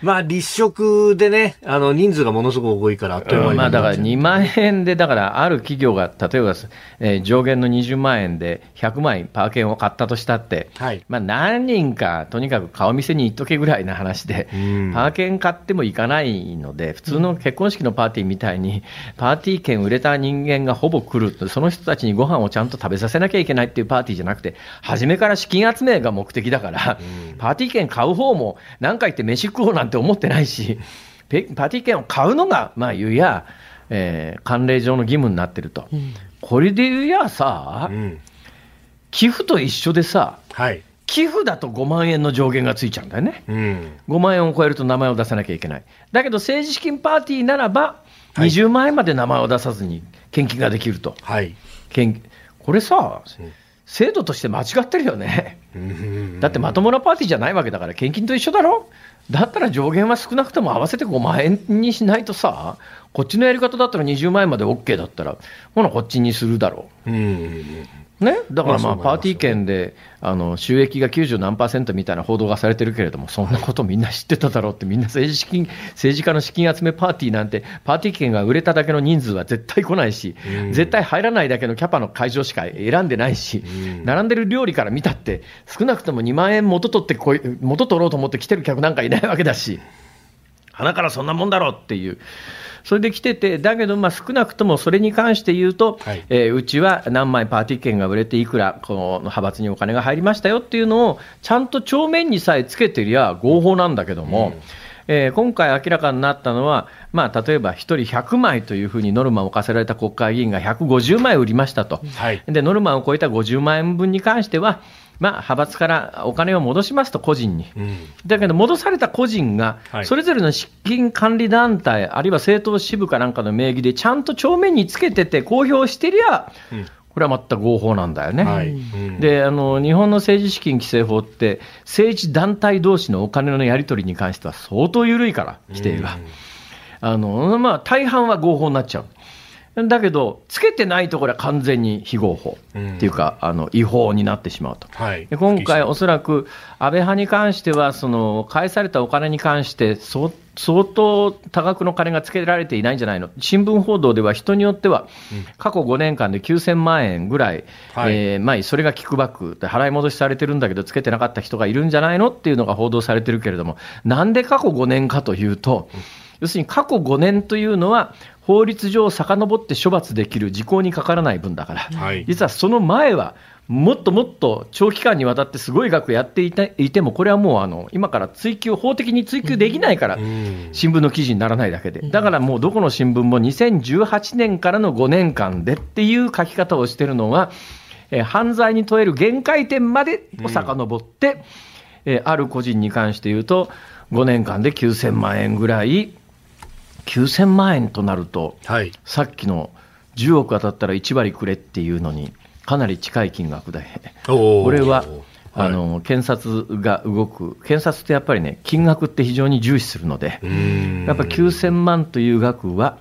あまあ、立食でね、あの、人数がものすごく多いから、あっという間にまあだから2万円で、だからある企業が例えば、えー上限の20万円で100万円パー券を買ったとしたって、はい。まあ何人かとにかく顔見せに行っとけぐらいな話で、うん。パー券買っても行かないので、普通の結婚式のパーティーみたいに、パーティー券売れた人間がほぼ来る、その人たちにご飯をちゃんと食べさせなきゃいけないっていうパーティーじゃなくて、初めから資金集めが目的だから、パーティー券買う方も何回って飯食おうなんて思ってないし、ペパーティー券を買うのが、まあ言うや、えー慣例上の義務になってると。これで言うやさ、うん。寄付と一緒でさ、はい。寄付だと5万円の上限がついちゃうんだよね。うん。5万円を超えると名前を出さなきゃいけない。だけど政治資金パーティーならば、20万円まで名前を出さずに献金ができると。はい。献これさ、制度として間違ってるよね。うんだってまともなパーティーじゃないわけだから、献金と一緒だろだったら上限は少なくとも合わせて5万円にしないとさ、こっちのやり方だったら20万円まで OK だったら、ほな、こっちにするだろうん。う。ね、だからまあ、パーティー券であの収益が90何パーセントみたいな報道がされてるけれども、そんなことみんな知ってただろうって、みんな政治資金 政治家の資金集めパーティーなんて、パーティー券が売れただけの人数は絶対来ないし、うん絶対入らないだけのキャパの会場しか選んでないし、うん並んでる料理から見たって、少なくとも2万円元取ってこい、元取ろうと思って来てる客なんかいないわけだし。鼻からそんなもんだろうっていう、それで来てて、だけど、まあ少なくともそれに関して言うと、はい。えーうちは何枚パーティー券が売れて、いくらこの派閥にお金が入りましたよっていうのを、ちゃんと帳面にさえつけてりゃ合法なんだけども、えー今回明らかになったのは、まあ、例えば1人100枚というふうにノルマを課せられた国会議員が150枚売りましたと、はい。でノルマを超えた50万円分に関しては、まあ、派閥からお金を戻しますと、個人に。うん。だけど戻された個人がはい、それぞれの資金管理団体、あるいは政党支部かなんかの名義で、ちゃんと帳面につけてて、公表してりゃ、うんこれは全く合法なんだよね。はい。うん、であの日本の政治資金規正法って、政治団体同士のお金のやり取りに関しては相当緩いから、規定が。あのまあ、大半は合法になっちゃう。だけど、つけてないところは完全に非合法うん。っていうか、あの違法になってしまうと。はい。で今回、おそらく安倍派に関しては、その返されたお金に関して、相相当多額の金がつけられていないんじゃないの、新聞報道では人によっては、過去5年間で9000万円ぐらい、はい。えーまあ、それがキックバックで払い戻しされてるんだけど、つけてなかった人がいるんじゃないのっていうのが報道されてるけれども、なんで過去5年かというと、要するに過去5年というのは、法律上遡って処罰できる時効にかからない分だから、はい。実はその前は、もっともっと長期間にわたってすごい額やっていたいても、これはもうあの今から追及、法的に追及できないから、うん。新聞の記事にならないだけで、だからもうどこの新聞も2018年からの5年間でっていう書き方をしてるのは、えー犯罪に問える限界点までを遡って、えーある個人に関して言うと、5年間で9000万円ぐらい、9000万円となると、はい。さっきの10億当たったら1割くれっていうのに、かなり近い金額で、これははい。あの検察が動く、検察ってやっぱりね、金額って非常に重視するので、うん。やっぱ9000万という額は、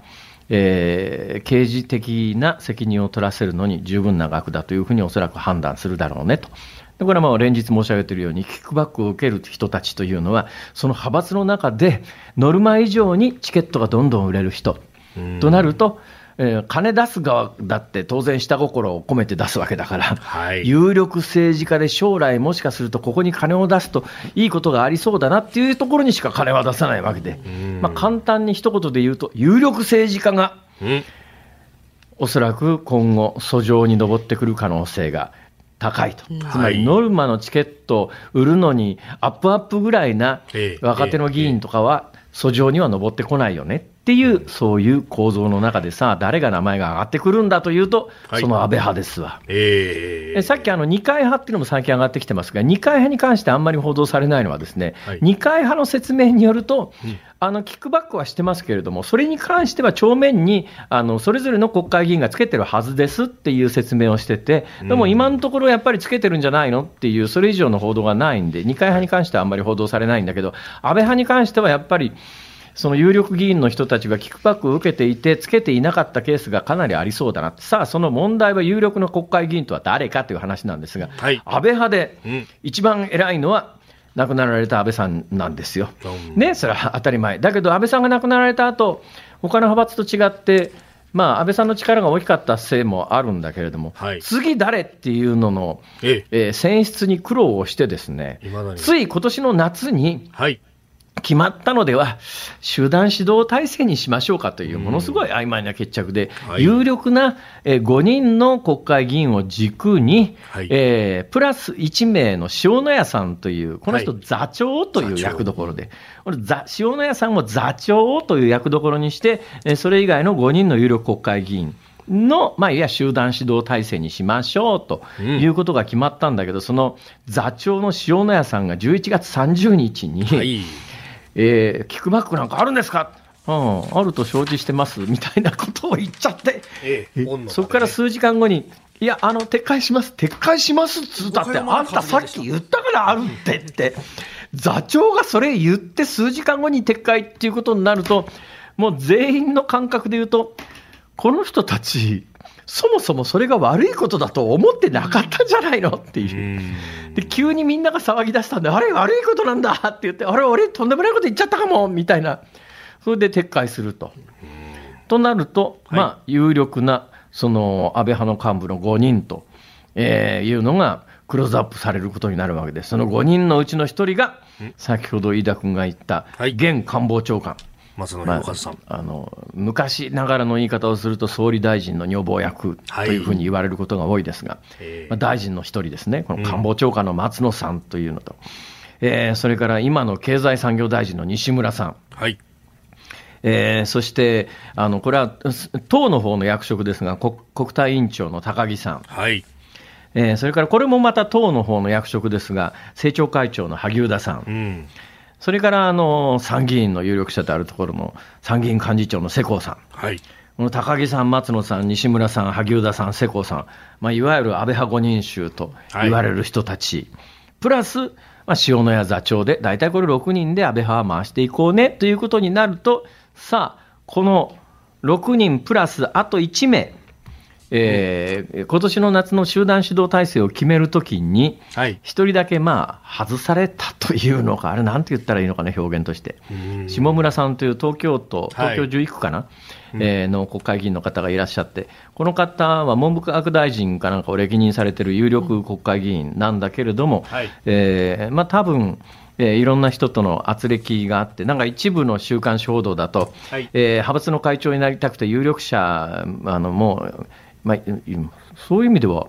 えー刑事的な責任を取らせるのに十分な額だというふうにおそらく判断するだろうねと。でこれはまあ連日申し上げているように、キックバックを受ける人たちというのは、その派閥の中で、ノルマ以上にチケットがどんどん売れる人となると、えー金出す側だって当然下心を込めて出すわけだから、はい。有力政治家で将来もしかするとここに金を出すといいことがありそうだなっていうところにしか金は出さないわけで、まあ、簡単に一言で言うと、有力政治家がうん。おそらく今後、訴状に上ってくる可能性が高いと、つまはい。りノルマのチケットを売るのに、アップアップぐらいなええ。若手の議員とかは、訴状には上ってこないよねっていう、そういう構造の中でさ、誰が名前が上がってくるんだというと、はい。その安倍派ですわ。ええさっきあの二階派っていうのも最近上がってきてますが、二階派に関してあんまり報道されないのは、ですね、はい。二階派の説明によると、あのキックバックはしてますけれども、それに関しては帳面にあのそれぞれの国会議員がつけてるはずですっていう説明をしてて、でも今のところやっぱりつけてるんじゃないのっていう、それ以上の報道がないんで、二階派に関してはあんまり報道されないんだけど、安倍派に関してはやっぱり、その有力議員の人たちがキックバックを受けていて、つけていなかったケースがかなりありそうだな、さあ、その問題は有力な国会議員とは誰かという話なんですが、はい。安倍派でうん一番偉いのは、亡くなられた安倍さんなんですよ。うん。ね、それは当たり前。だけど、安倍さんが亡くなられた後、他の派閥と違って、まあ、安倍さんの力が大きかったせいもあるんだけれども、はい。次誰っていうのの、ええ。えー選出に苦労をしてですねつい今年の夏にはい。決まったのでは、集団指導体制にしましょうかという、ものすごい曖昧な決着で、はい。有力なえー5人の国会議員を軸に、はい。えープラス1名の塩谷さんという、この人、はい。座長という役どころで、これ座塩谷さんを座長という役どころにして、えーそれ以外の5人の有力国会議員。の、まあ、いわゆる集団指導体制にしましょうということが決まったんだけど、その座長の塩谷さんが11月30日に、はい。えーキックバックなんかあるんですか、うん、あると承知してますみたいなことを言っちゃって、ええ本能そこから数時間後に、いや、あの撤回します、撤回しますっつったって、あんたさっき言ったからあるってって、座長がそれ言って、数時間後に撤回っていうことになると、もう全員の感覚で言うと、この人たち、そもそもそれが悪いことだと思ってなかったんじゃないのっていう。で急にみんなが騒ぎ出したんで、あれ、悪いことなんだって言って、あれ、俺、とんでもないこと言っちゃったかもみたいな、それで撤回すると。となると、まあ、有力なその安倍派の幹部の5人と、えーいうのがクローズアップされることになるわけです。その5人のうちの1人が、先ほど飯田君が言った、はい現官房長官。松野ま博一さん。あ、あの昔ながらの言い方をすると、総理大臣の女房役はいというふうに言われることが多いですが、ええまあ、大臣の一人ですね、この官房長官の松野さんというのと、えーそれから今の経済産業大臣の西村さん、はい。えーそしてあのこれはす党の方の役職ですが、国国対委員長の高木さん、はい。えーそれからこれもまた党の方の役職ですが、政調会長の萩生田さん。うん。それからあの参議院の有力者であるところの参議院幹事長の世耕さん、はい。この高木さん、松野さん、西村さん、萩生田さん、世耕さん、まあ、いわゆる安倍派5人衆と言われる人たち、プラス、まあ、塩谷座長で、大体これ6人で安倍派は回していこうねということになると、さあ、この6人プラスあと1名、えー今年の夏の集団指導体制を決めるときに、はい。一人だけまあ外されたというのか、あれ、なんて言ったらいいのかな、表現として。下村さんという東京都、はい。東京11区かな、えーの国会議員の方がいらっしゃって、この方は文部科学大臣かなんかを歴任されている有力国会議員なんだけれども、はい。えーまあ多分えーいろんな人との圧力があって、なんか一部の週刊誌報道だと、はい。えー派閥の会長になりたくて、有力者、あのもう、まあ、いそういう意味では、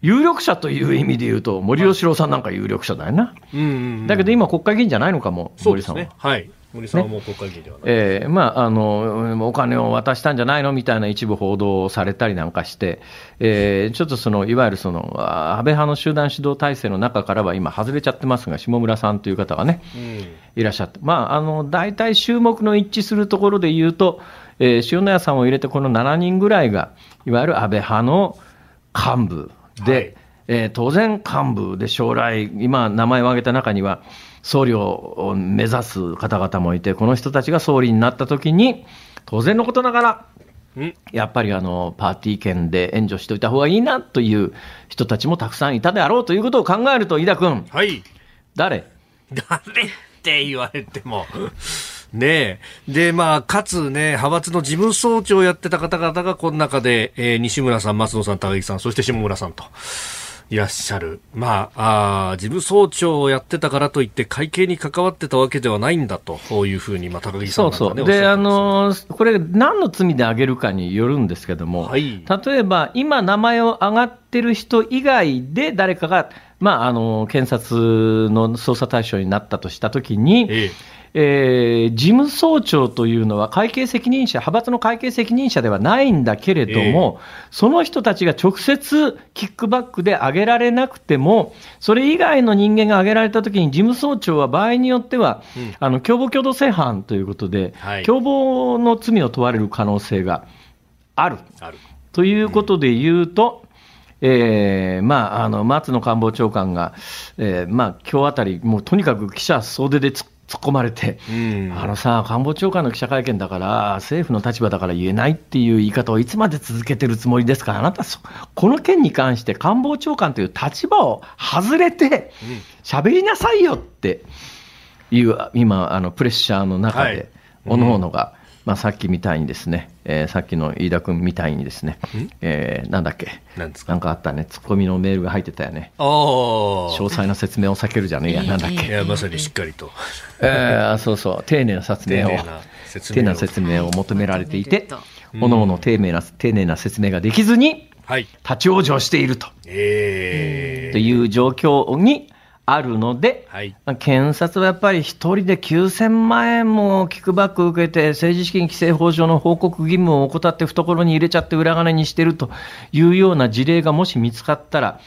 有力者という意味で言うと、森喜朗さんなんか有力者だよな。うんうん。だけど今、国会議員じゃないのかも、森さんは。ね。はい。森さんはもう国会議員ではない。えーまあ、あのお金を渡したんじゃないのみたいな一部報道をされたりなんかして、えーちょっとそのいわゆるそのあ安倍派の集団指導体制の中からは今、外れちゃってますが、下村さんという方がね、うん。いらっしゃって、まあ、あの大体衆目の一致するところで言うと、えー塩谷さんを入れてこの7人ぐらいが、いわゆる安倍派の幹部で、はいえー当然幹部で将来、今、名前を挙げた中には、総理を目指す方々もいて、この人たちが総理になったときに、当然のことながら、うん。やっぱりあのパーティー券で援助しておいた方がいいなという人たちもたくさんいたであろうということを考えると、飯田君、はい。誰？誰って言われても。ねえ。で、まあ、かつね、派閥の事務総長をやってた方々が、この中で、えー西村さん、松野さん、高木さん、そして下村さんと。いらっしゃる。まあ、あー事務総長をやってたからといって、会計に関わってたわけではないんだと、こういうふうに、まあ、高木さんそうそう。で、あのーこれ、何の罪で挙げるかによるんですけども、はい例えば、今、名前を挙がってる人以外で、誰かが、まあ、あのー検察の捜査対象になったとしたときに、えええー事務総長というのは会計責任者、派閥の会計責任者ではないんだけれども、その人たちが直接キックバックで挙げられなくても、それ以外の人間が挙げられたときに、事務総長は場合によっては、うんあの共謀共同正犯ということで、はい共謀の罪を問われる可能性がある。ある。ということで言うと、えーまあ、あの松野官房長官が、えーまあ今日あたり、もうとにかく記者総出で突っ突っ込まれて、うん。あのさ、官房長官の記者会見だから、政府の立場だから言えないっていう言い方をいつまで続けてるつもりですか、あなたそ、この件に関して官房長官という立場を外れて、喋りなさいよっていう、今、あのプレッシャーの中はい。で、おのおのが、まあ、さっきみたいにですね、えーさっきの飯田君みたいにですね、えーなんだっけ、なんですか？なんかあったね、ツッコミのメールが入ってたよね。ああ。詳細な説明を避けるじゃねえや、なんだっけ。いや、まさにしっかりと。えーそうそう、丁寧な説明を、丁寧な説明を求められていてはい、おのおの丁寧な丁寧な説明ができずに、はい。立ち往生しているとええという状況にあるので、はい。まあ検察はやっぱり一人で9000万円もキックバック受けて、政治資金規正法上の報告義務を怠って懐に入れちゃって裏金にしてるというような事例がもし見つかったら、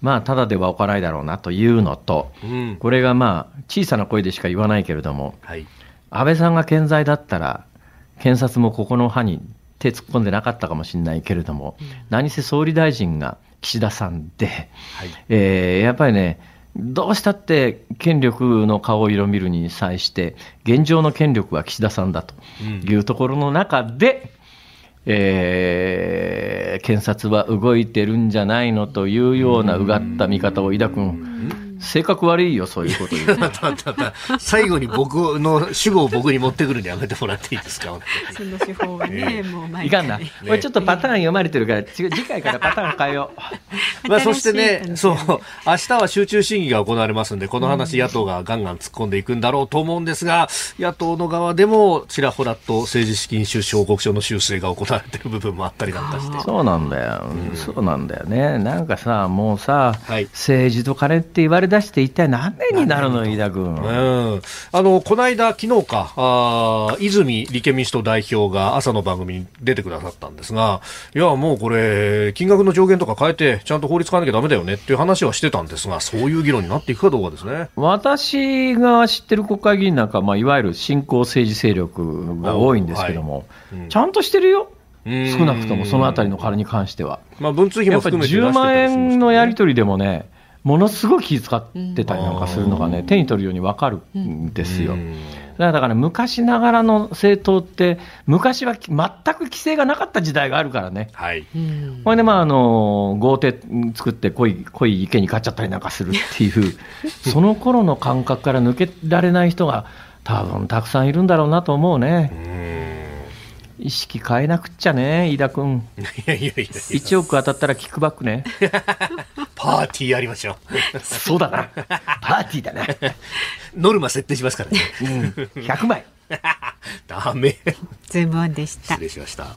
まあ、ただではおかないだろうなというのと、うん。これがまあ、小さな声でしか言わないけれども、はい。安倍さんが健在だったら、検察もここの歯に手突っ込んでなかったかもしれないけれども、何せ総理大臣が岸田さんで、はい。えーやっぱりね、どうしたって権力の顔色を見るに際して、現状の権力は岸田さんだというところの中で、えー検察は動いてるんじゃないのというようなうがった見方を、井田君、性格悪いよ、そういうこと言う。最後に僕の主語を僕に持ってくるのやめてもらっていいですか？その手法はね、もう毎いかんな。これちょっとパターン読まれてるから、次回からパターン変えよう。まあ、そしてね、そう明日は集中審議が行われますんで、この話、野党がガンガン突っ込んでいくんだろうと思うんですが、野党の側でも、ちらほらと政治資金収支報告書の修正が行われている部分もあったりなんかして。そうなんだよ、そうなんだよね。なんかさ、もうさ、はい。政治と金って言われ出して一体何年になるの、飯田君。うん、あのこの間、昨日かあー、泉立憲民主党代表が朝の番組に出てくださったんですが、いや、もうこれ、金額の上限とか変えて、ちゃんと法律変えなきゃだめだよねっていう話はしてたんですが、そういう議論になっていくかどうかですね。私が知ってる国会議員なんか、まあ、いわゆる新興政治勢力が多いんですけども、はいうんちゃんとしてるよ、うん少なくともそのあたりの金に関しては。まあ、文通費も含めて出して10万円のやり取りでもね、ものすごい気遣ってたりなんかするのがね、手に取るように分かるんですよ。うんだから昔ながらの政党って、昔は全く規制がなかった時代があるからね。はい。うんこれでまああの豪邸作って濃い濃い池に買っちゃったりなんかするっていう、その頃の感覚から抜けられない人が多分たくさんいるんだろうなと思うね。意識変えなくっちゃね、飯田君。いやいやいや1億当たったらキックバックね。パーティーやりましょそうだな。パーティーだな。う。ノルマ設定しますからね。うん。100枚。ダメ。ズームオンでした。失礼しました。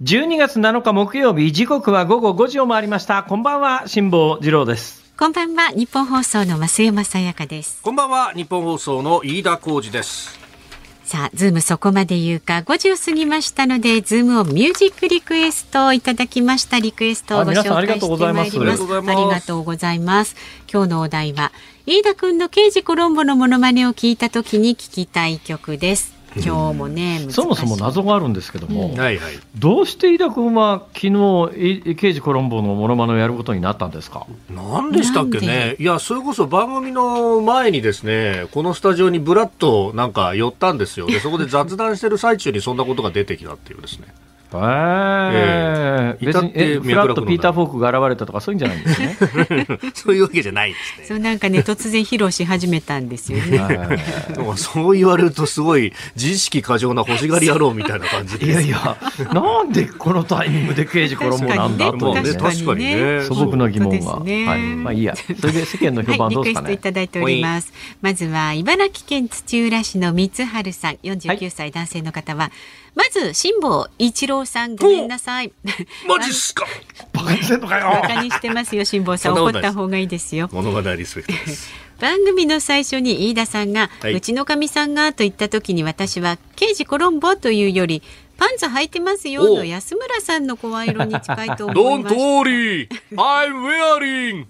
12月7日木曜日、時刻は午後5時を回りました。こんばんは、辛坊治郎です。こんばんはニッポン放送の増山さやかです。こんばんは日本放送の飯田浩司です。さあズームそこまで言うか5時を過ぎましたのでズームオンミュージックリクエストをいただきました。リクエストをご紹あ皆さんありが介してとうございままいります。ありがとうございます。ありがとうございます。今日のお題は飯田くんの刑事コロンボのモノマネを聞いた時に聞きたい曲です今日もね難しいそもそも謎があるんですけども、はいはい。どうして飯田君は昨日、い刑事コロンボのモノマネをやることになったんですか？何でしたっけね？いや、それこそ番組の前にですね、このスタジオにブラッとなんか寄ったんですよ。で、そこで雑談してる最中にそんなことが出てきたっていうですね。えー別にえ至ってえフラットピーター・フォークが現れたとかそういうんじゃないんですね？そういうわけじゃないですね。そうなんかね 突然披露し始めたんですよね。はいでもそう言われるとすごい自意識過剰な欲しがり野郎みたいな感じでいやいや、なんでこのタイミングで刑事衣なんだ確とねかにね確かに確かにね素朴な疑問が。ねはい。まあいいや。それで世間の評判どうはい、リクエスですかね。トいただいております。まずは茨城県土浦市の三春さん、49歳男性の方は、まず辛坊一郎さんごめんなさい。マジっすかバカにしてんのかバよ。カにしてますよ辛坊さん怒った方がいいですよ。物語リスペクトです。番組の最初に飯田さんが、はいうちのかみさんがと言った時に私は刑事コロンボというよりパンツ履いてますよおの安村さんの声色に近いと思い Don't ました。worry, I'm wearing.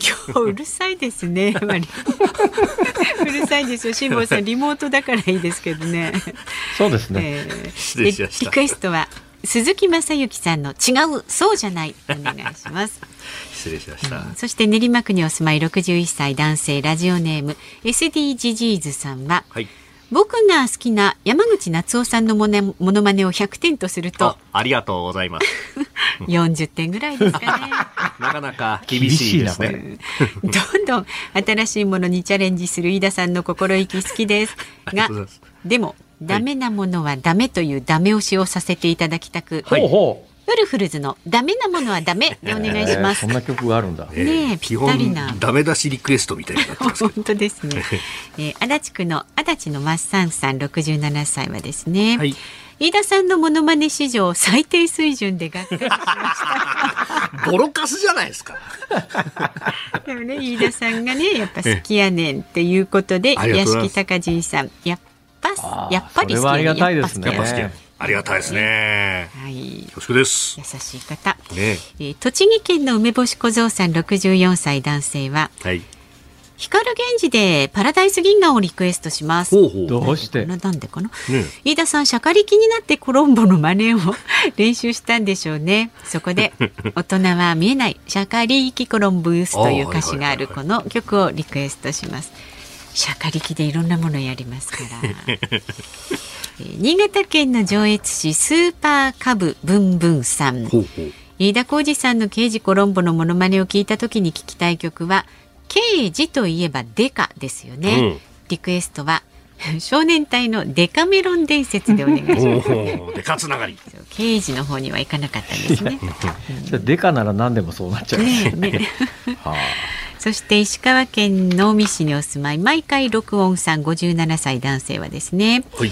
今日うるさいですね。やっぱりうるさいですよ。辛坊さんリモートだからいいですけどね。そうですね。えー失礼しましたリクエストは鈴木雅之さんの違うそうじゃないお願いします。失礼しました。そして練馬区にお住まい61歳男性ラジオネーム SDGGs さんは、はい。僕が好きな山口夏夫さんのモネモノマネを100点とするとあ、ありがとうございます。40点ぐらいですかね。なかなか厳しいですね。どんどん新しいものにチャレンジする飯田さんの心意気好きですがでもダメなものはダメというダメ押しをさせていただきたく、ほうほう。ウルフルズのダメなものはダメ でお願いしますそん。な曲があるんだ。ねえぴったりなダメ出しリクエストみたいにな 本当ですね。えー、足立区の足立のマッサンさん67歳はですね。はい飯田さんのモノマネ史上最低水準でがっかりしました。ど。ボロカスじゃないですか。でもね、飯田さんがね、やっぱ好きやねんっていうことで、屋敷隆人さん、やっぱやっぱり好きやねんそれはありがたいですねありがたいですね。はい。恐縮です。優しい方。ねえー栃木県の梅干し小僧さん64歳男性ははい。光源氏でパラダイス銀河をリクエストしますほうほう。どうして？ななんでかな、ね飯田さん、シャカリキになってコロンボの真似を練習したんでしょうね。そこで、大人は見えない、シャカリキコロンブースという歌詞があるこの曲をリクエストします。シャカリキでいろんなものやりますから。えー新潟県の上越市スーパーカブブンブンさん。ほうほう。飯田浩二さんの刑事コロンボのモノマネを聞いた時に聞きたい曲は刑事といえばデカですよね、うんリクエストは 少年隊のデカメロン伝説でお願いしますおお。で、かつながり。刑事の方には行かなかったんですねそれデカなら何でもそうなっちゃう。ねえね はあそして石川県能美市にお住まい毎回録音さん57歳男性はですねはい。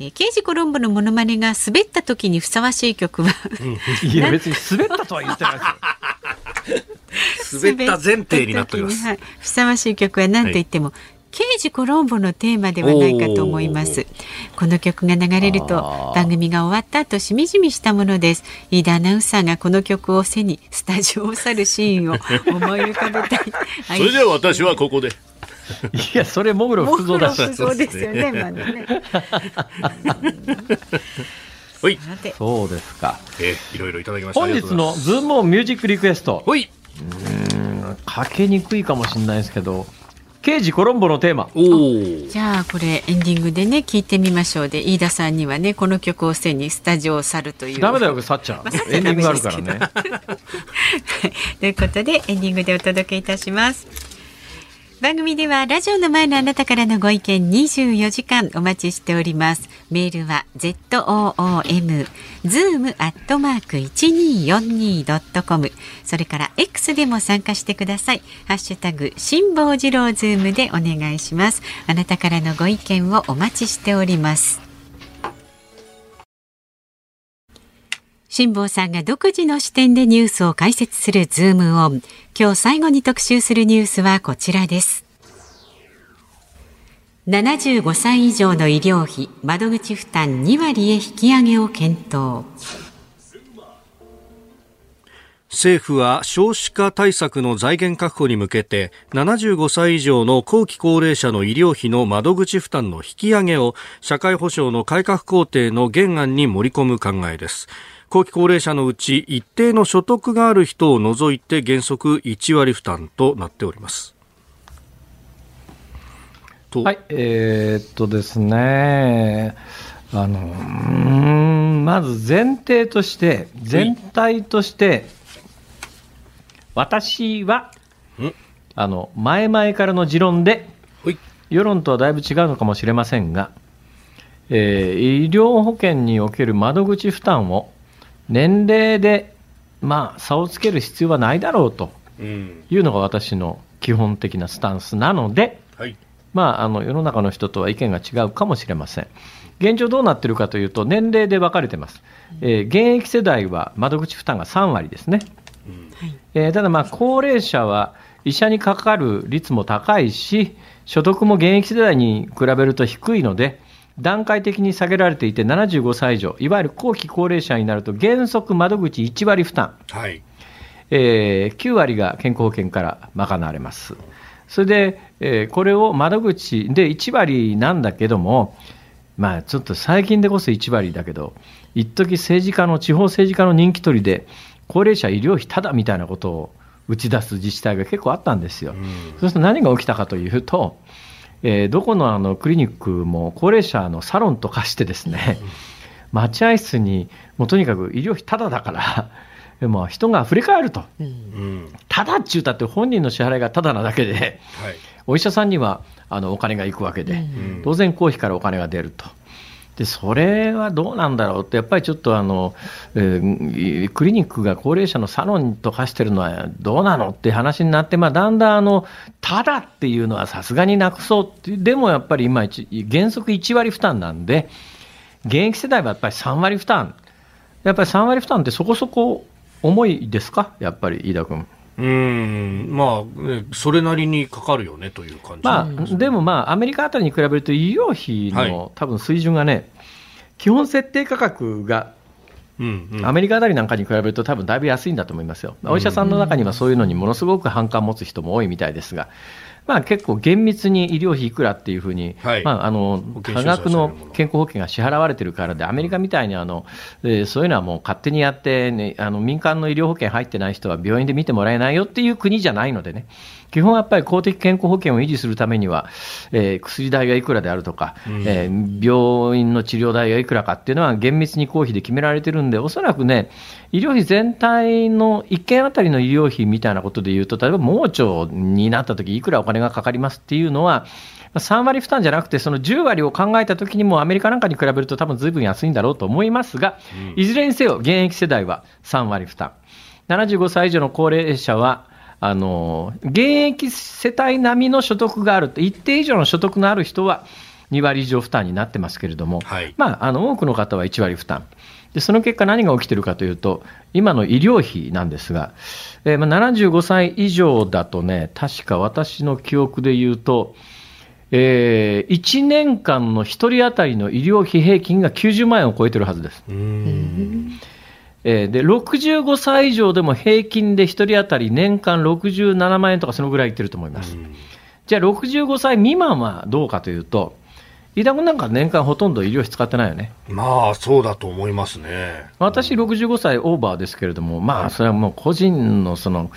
えー刑事コロンボのモノマネが滑った時にふさわしい曲は、いや別に滑ったとは言ってないですよ。滑った前提になっております。はい、ふさわしい曲は何と言っても、刑事コロンボのテーマではないかと思いますこの曲が流れると番組が終わった後しみじみしたものです飯田アナウンサーがこの曲を背にスタジオを去るシーンを思い浮かべたい それでは私はここで。いやそれもぐろも福蔵だし。そうですよねまだねはい。そうですか。えー、いろいろいただきました。本日のズームオンミュージックリクエスト。ほい。かけにくいかもしれないですけど、刑事コロンボのテーマ。おお。じゃあこれエンディングでね聞いてみましょうで飯田さんにはねこの曲を背にスタジオを去るというダメだよ、さっちゃん。まあエンディングがあるからね。ということでエンディングでお届けいたします番組ではラジオの前のあなたからのご意見24時間お待ちしております。メールは zoom zoom アットマーク 1242.com それから X でも参加してください。ハッシュタグ辛坊治郎ズームでお願いします。あなたからのご意見をお待ちしております。辛坊さんが独自の視点でニュースを解説するズームオン。今日最後に特集するニュースはこちらです。75歳以上の医療費窓口負担2割へ引き上げを検討。政府は少子化対策の財源確保に向けて75歳以上の後期高齢者の医療費の窓口負担の引き上げを社会保障の改革工程の原案に盛り込む考えです後期高齢者のうち一定の所得がある人を除いて原則1割負担となっております。と。はい、えーっとですね、あのうーんまず前提として、全体として、私はん、あの前々からの持論で、世論とはだいぶ違うのかもしれませんが、えー医療保険における窓口負担を年齢で、まあ、差をつける必要はないだろうとうん。いうのが私の基本的なスタンスなので、はい。まあ、あの世の中の人とは意見が違うかもしれません。現状どうなっているかというと、年齢で分かれてます。えー現役世代は窓口負担が3割ですね。えーただ、まあ高齢者は医者にかかる率も高いし、所得も現役世代に比べると低いので、段階的に下げられていて、75歳以上、いわゆる後期高齢者になると、原則窓口1割負担。はい。えー9割が健康保険から賄われます。それで、えーこれを窓口で1割なんだけども、まあ、ちょっと最近でこそ1割だけど、一時政治家の、地方政治家の人気取りで、高齢者医療費ただみたいなことを打ち出す自治体が結構あったんですよ。そうすると何が起きたかというと、えーどこのあのクリニックも高齢者のサロンと化してですね、待合室にもうとにかく医療費ただだから、でも人が溢れ返ると。うん。ただっちゅうたって本人の支払いがただなだけで、はい。お医者さんにはあのお金が行くわけで、ん当然公費からお金が出ると。でそれはどうなんだろうって、やっぱりちょっとあの、えークリニックが高齢者のサロンと化してるのはどうなのって話になって、まあ、だんだんあの、ただっていうのはさすがになくそうって、でもやっぱり今、原則1割負担なんで、現役世代はやっぱり3割負担、やっぱり3割負担ってそこそこ重いですか、やっぱり飯田君。うん。まあ、ねそれなりにかかるよねという感じ。まあ、でもまあ、アメリカあたりに比べると、医療費の、はい多分水準がね、基本設定価格がうんうん。アメリカあたりなんかに比べると、多分だいぶ安いんだと思いますよ。お医者さんの中にはそういうのにものすごく反感を持つ人も多いみたいですが、まあ、結構厳密に医療費いくらっていうふうに、はい。まあ、あの多額の健康保険が支払われてるからで、アメリカみたいにあの、えーそういうのはもう勝手にやって、ね、あの民間の医療保険入ってない人は病院で見てもらえないよっていう国じゃないのでね、基本はやっぱり公的健康保険を維持するためには、えー薬代がいくらであるとか、えー病院の治療代がいくらかっていうのは厳密に公費で決められてるんで、おそらくね、医療費全体の1件あたりの医療費みたいなことでいうと、例えば盲腸になった時いくらお金がかかりますっていうのは、まあ3割負担じゃなくて、その10割を考えたときにも、アメリカなんかに比べると、多分ずいぶん安いんだろうと思いますが、いずれにせよ、現役世代は3割負担、75歳以上の高齢者は、あの現役世帯並みの所得があるって、一定以上の所得のある人は2割以上負担になってますけれども、はいまあ、あの多くの方は1割負担。でその結果、何が起きてるかというと、今の医療費なんですが、えーまあ、75歳以上だとね、確か私の記憶で言うと、え1年間の1人当たりの医療費平均が90万円を超えてるはずです。うん。えーで65歳以上でも平均で1人当たり年間67万円とかそのぐらいいってると思います。じゃあ65歳未満はどうかというと、飯田君なんか年間ほとんど医療費使ってないよね。まあ、そうだと思いますね。私65歳オーバーですけれども、まあそれはもう個人のその、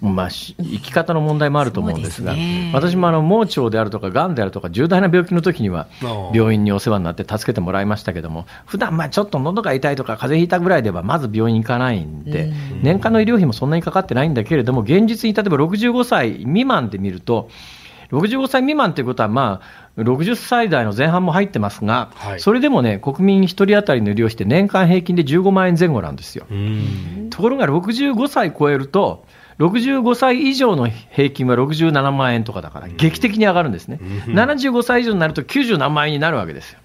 まあ、し生き方の問題もあると思うんですが、すね私もあの盲腸であるとか、がんであるとか、重大な病気の時には病院にお世話になって助けてもらいましたけども、普段まあちょっと喉が痛いとか、風邪ひいたぐらいでは、まず病院に行かないんで、年間の医療費もそんなにかかってないんだけれども、現実に例えば65歳未満で見ると、65歳未満ということは、まあ、60歳代の前半も入ってますが、はいそれでもね、国民1人当たりの医療費って年間平均で15万円前後なんですよ。うん。ところが65歳超えると、65歳以上の平均は67万円とかだから、劇的に上がるんですね。75歳以上になると90何万円になるわけですよ。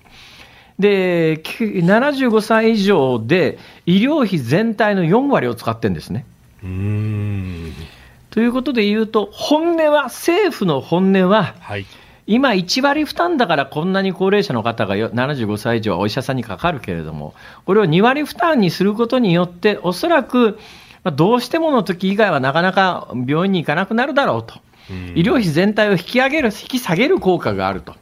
で、き75歳以上で医療費全体の4割を使ってるんですね。うん。ということで言うと、本音は、政府の本音は、はい。今、1割負担だからこんなに高齢者の方がよ75歳以上はお医者さんにかかるけれども、これを2割負担にすることによって、おそらく、まあどうしてもの時以外はなかなか病院に行かなくなるだろうと、医療費全体を引き上げる、引き下げる効果があると。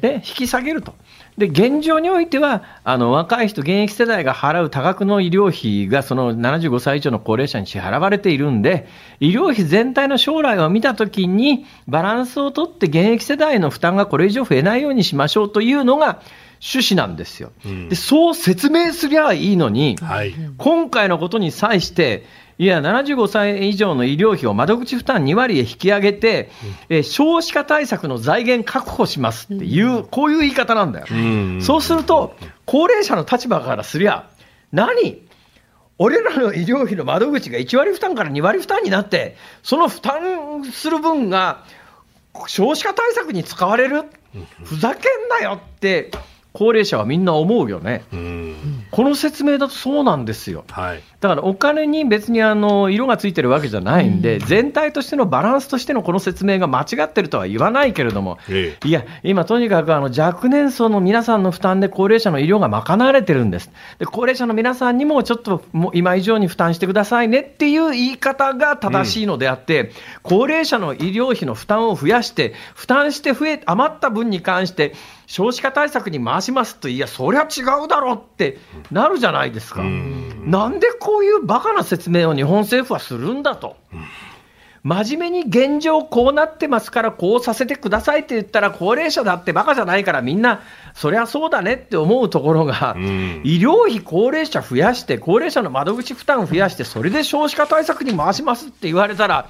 で、引き下げると。で、現状においては、あの、若い人、現役世代が払う多額の医療費が、その75歳以上の高齢者に支払われているんで、医療費全体の将来を見たときに、バランスをとって現役世代の負担がこれ以上増えないようにしましょうというのが、趣旨なんですよ。でそう説明すりゃいいのに、はい。今回のことに際して、いや、75歳以上の医療費を窓口負担2割へ引き上げて、えー少子化対策の財源確保しますっていう、こういう言い方なんだよ。そうすると、高齢者の立場からすりゃ、何？俺らの医療費の窓口が1割負担から2割負担になって、その負担する分が少子化対策に使われる、ふざけんなよって、高齢者はみんな思うよね。うん。この説明だとそうなんですよ。はい。だからお金に別にあの色がついてるわけじゃないんで、全体としてのバランスとしてのこの説明が間違ってるとは言わないけれども、えいや、今、とにかくあの若年層の皆さんの負担で高齢者の医療が賄われてるんです、で高齢者の皆さんにもちょっともう今以上に負担してくださいねっていう言い方が正しいのであって、高齢者の医療費の負担を増やして、負担して増え余った分に関して、少子化対策に回しますと、いや、そりゃ違うだろうってなるじゃないですか。なんでこういうバカな説明を日本政府はするんだと。真面目に現状こうなってますからこうさせてくださいって言ったら高齢者だってバカじゃないからみんなそりゃそうだねって思うところが、医療費高齢者増やして高齢者の窓口負担増やしてそれで少子化対策に回しますって言われたら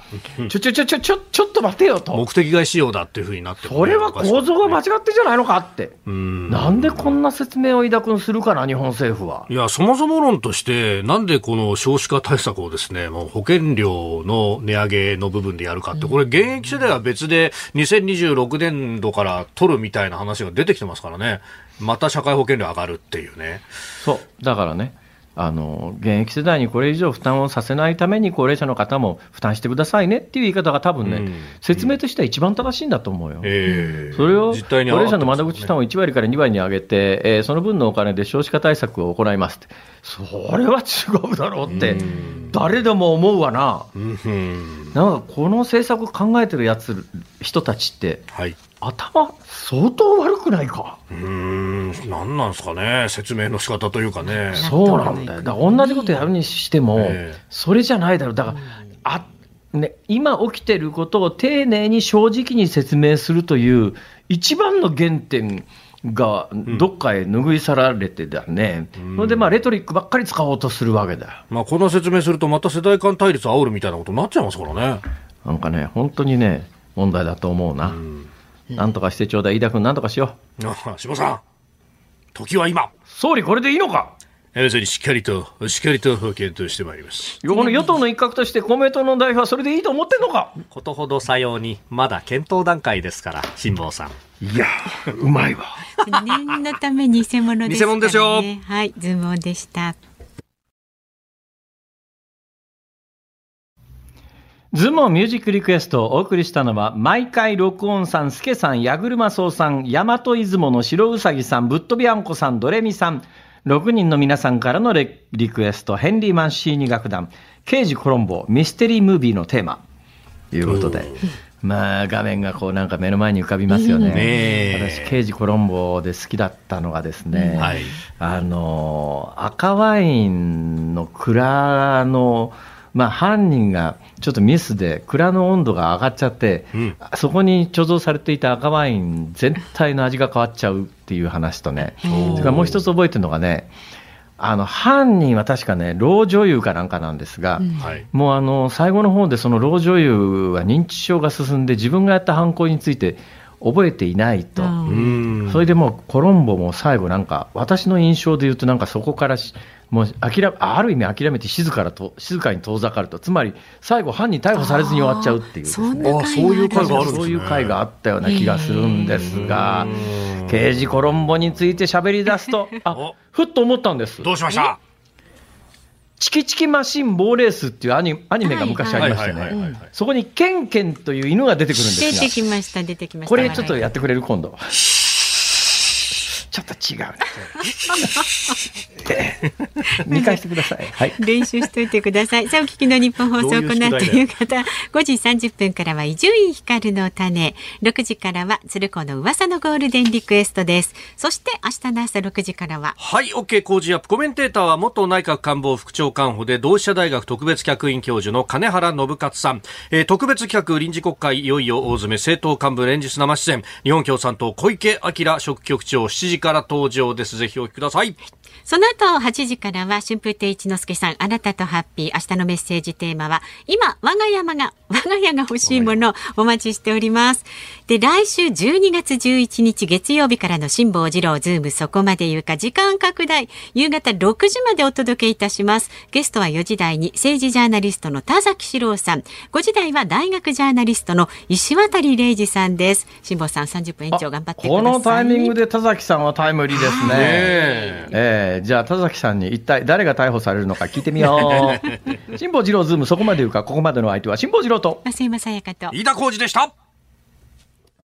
ちょちょちょちょちょちょっと待てよと。目的外使用だっていうふうになってもねそれは構造が間違ってんじゃないのかって。ん。なんでこんな説明を井田君するかな日本政府は。いや、そもそも論として、なんでこの少子化対策をですね、もう保険料の値上げの部分でやるかって、これ現役世代は別で2026年度から取るみたいな話が出てきてますからね。また社会保険料上がるっていうね。そう。だからねあの現役世代にこれ以上負担をさせないために高齢者の方も負担してくださいねっていう言い方が多分ね、うん。説明としては一番正しいんだと思うよ。ええ。それを高齢者の窓口負担を。を1割から2割に上げて、えーその分のお金で少子化対策を行いますって、それは違うだろうって、誰でも思うわな、うん。なんかこの政策考えてるやつ人たちって、はい。頭、相当悪くないか？うーん、なんなんですかね、説明の仕方というかね。そうなんだよ。だから同じことやるにしても、ええそれじゃないだろう。だから、あね、今起きてることを丁寧に正直に説明するという、一番の原点がどっかへ拭い去られてだね。それでまあ、レトリックばっかり使おうとするわけだよ。まあ、この説明すると、また世代間対立煽るみたいなことになっちゃいますからね。なんかね、本当にね、問題だと思うな。なんとかしてちょうだい、飯田君、なんとかしよう。あ下さん、時は今。総理、これでいいのか？要するにしっかりと、しっかりと検討してまいります。この与党の一角として公明党の代表はそれでいいと思ってんのか？ことほどさように、まだ検討段階ですから、辛坊さん。いや、うまいわ。念のため偽物ですから、ね。偽物ですよはい、ズームオンでした。ズモミュージックリクエストをお送りしたのは、毎回録音さん、スケさん、ヤグルマソウさん、大和出雲の白うさぎさん、ぶっとびあんこさん、ドレミさん、6人の皆さんからのレリクエスト、ヘンリーマンシーニ楽団、刑事コロンボ、ミステリームービーのテーマ、ということで。まあ、画面がこうなんか目の前に浮かびますよね。ねえ私、刑事コロンボで好きだったのがですね、はいあの、赤ワインの蔵の、まあ、犯人がちょっとミスで蔵の温度が上がっちゃって、んそこに貯蔵されていた赤ワイン全体の味が変わっちゃうっていう話とね、それからもう一つ覚えてるのがね、あの犯人は確かね、老女優かなんかなんですが、はい。もうあの最後の方でその老女優は認知症が進んで自分がやった犯行について覚えていないと。うん。それでもうコロンボも最後なんか私の印象で言うとなんかそこからしもう諦めある意味諦めて静かと静かに遠ざかると。つまり最後犯人逮捕されずに終わっちゃうっていうね。そういう回があるそういう回があったような気がするんですが、刑事コロンボについて喋り出すとあおふっと思ったんです。どうしました？チキチキマシンボーレースっていうアニアニメが昔ありましてね。そこにケンケンという犬が出てくるんですが。出てきました、出てきました。これちょっとやってくれる？今度。ちょっと違うね。見返してください。はい。練習しといてください。さあ、お聞きの日本放送、この後夕方5時30分からは伊集院光の種、6時からは鶴子の噂のゴールデンリクエストです。そして明日の朝6時からは、はい、OK 工事アップ。コメンテーターは元内閣官房副長官補で同志社大学特別客員教授の金原信勝さん。えー特別企画臨時国会いよいよ大詰め政党幹部連日生出演。日本共産党小池晃書記局長7時から登場です。ぜひお聞きください。その後8時からは春風亭一之輔さんあなたとハッピー明日のメッセージテーマは今我が山が我が家が欲しいものをお待ちしております。で来週12月11日月曜日からの辛坊治郎ズームそこまで言うか時間拡大。夕方6時までお届けいたします。ゲストは4時台に政治ジャーナリストの田崎史郎さん。5時台は大学ジャーナリストの石渡嶺司さんです。辛坊さん30分延長頑張ってくださいこのタイミングで田崎さんはタイムリーですね。ええーじゃあ田崎さんに一体誰が逮捕されるのか聞いてみよう。辛坊治郎ズームそこまで言うか、ここまでの相手は辛坊治郎と。増山さやかと飯田浩二でした。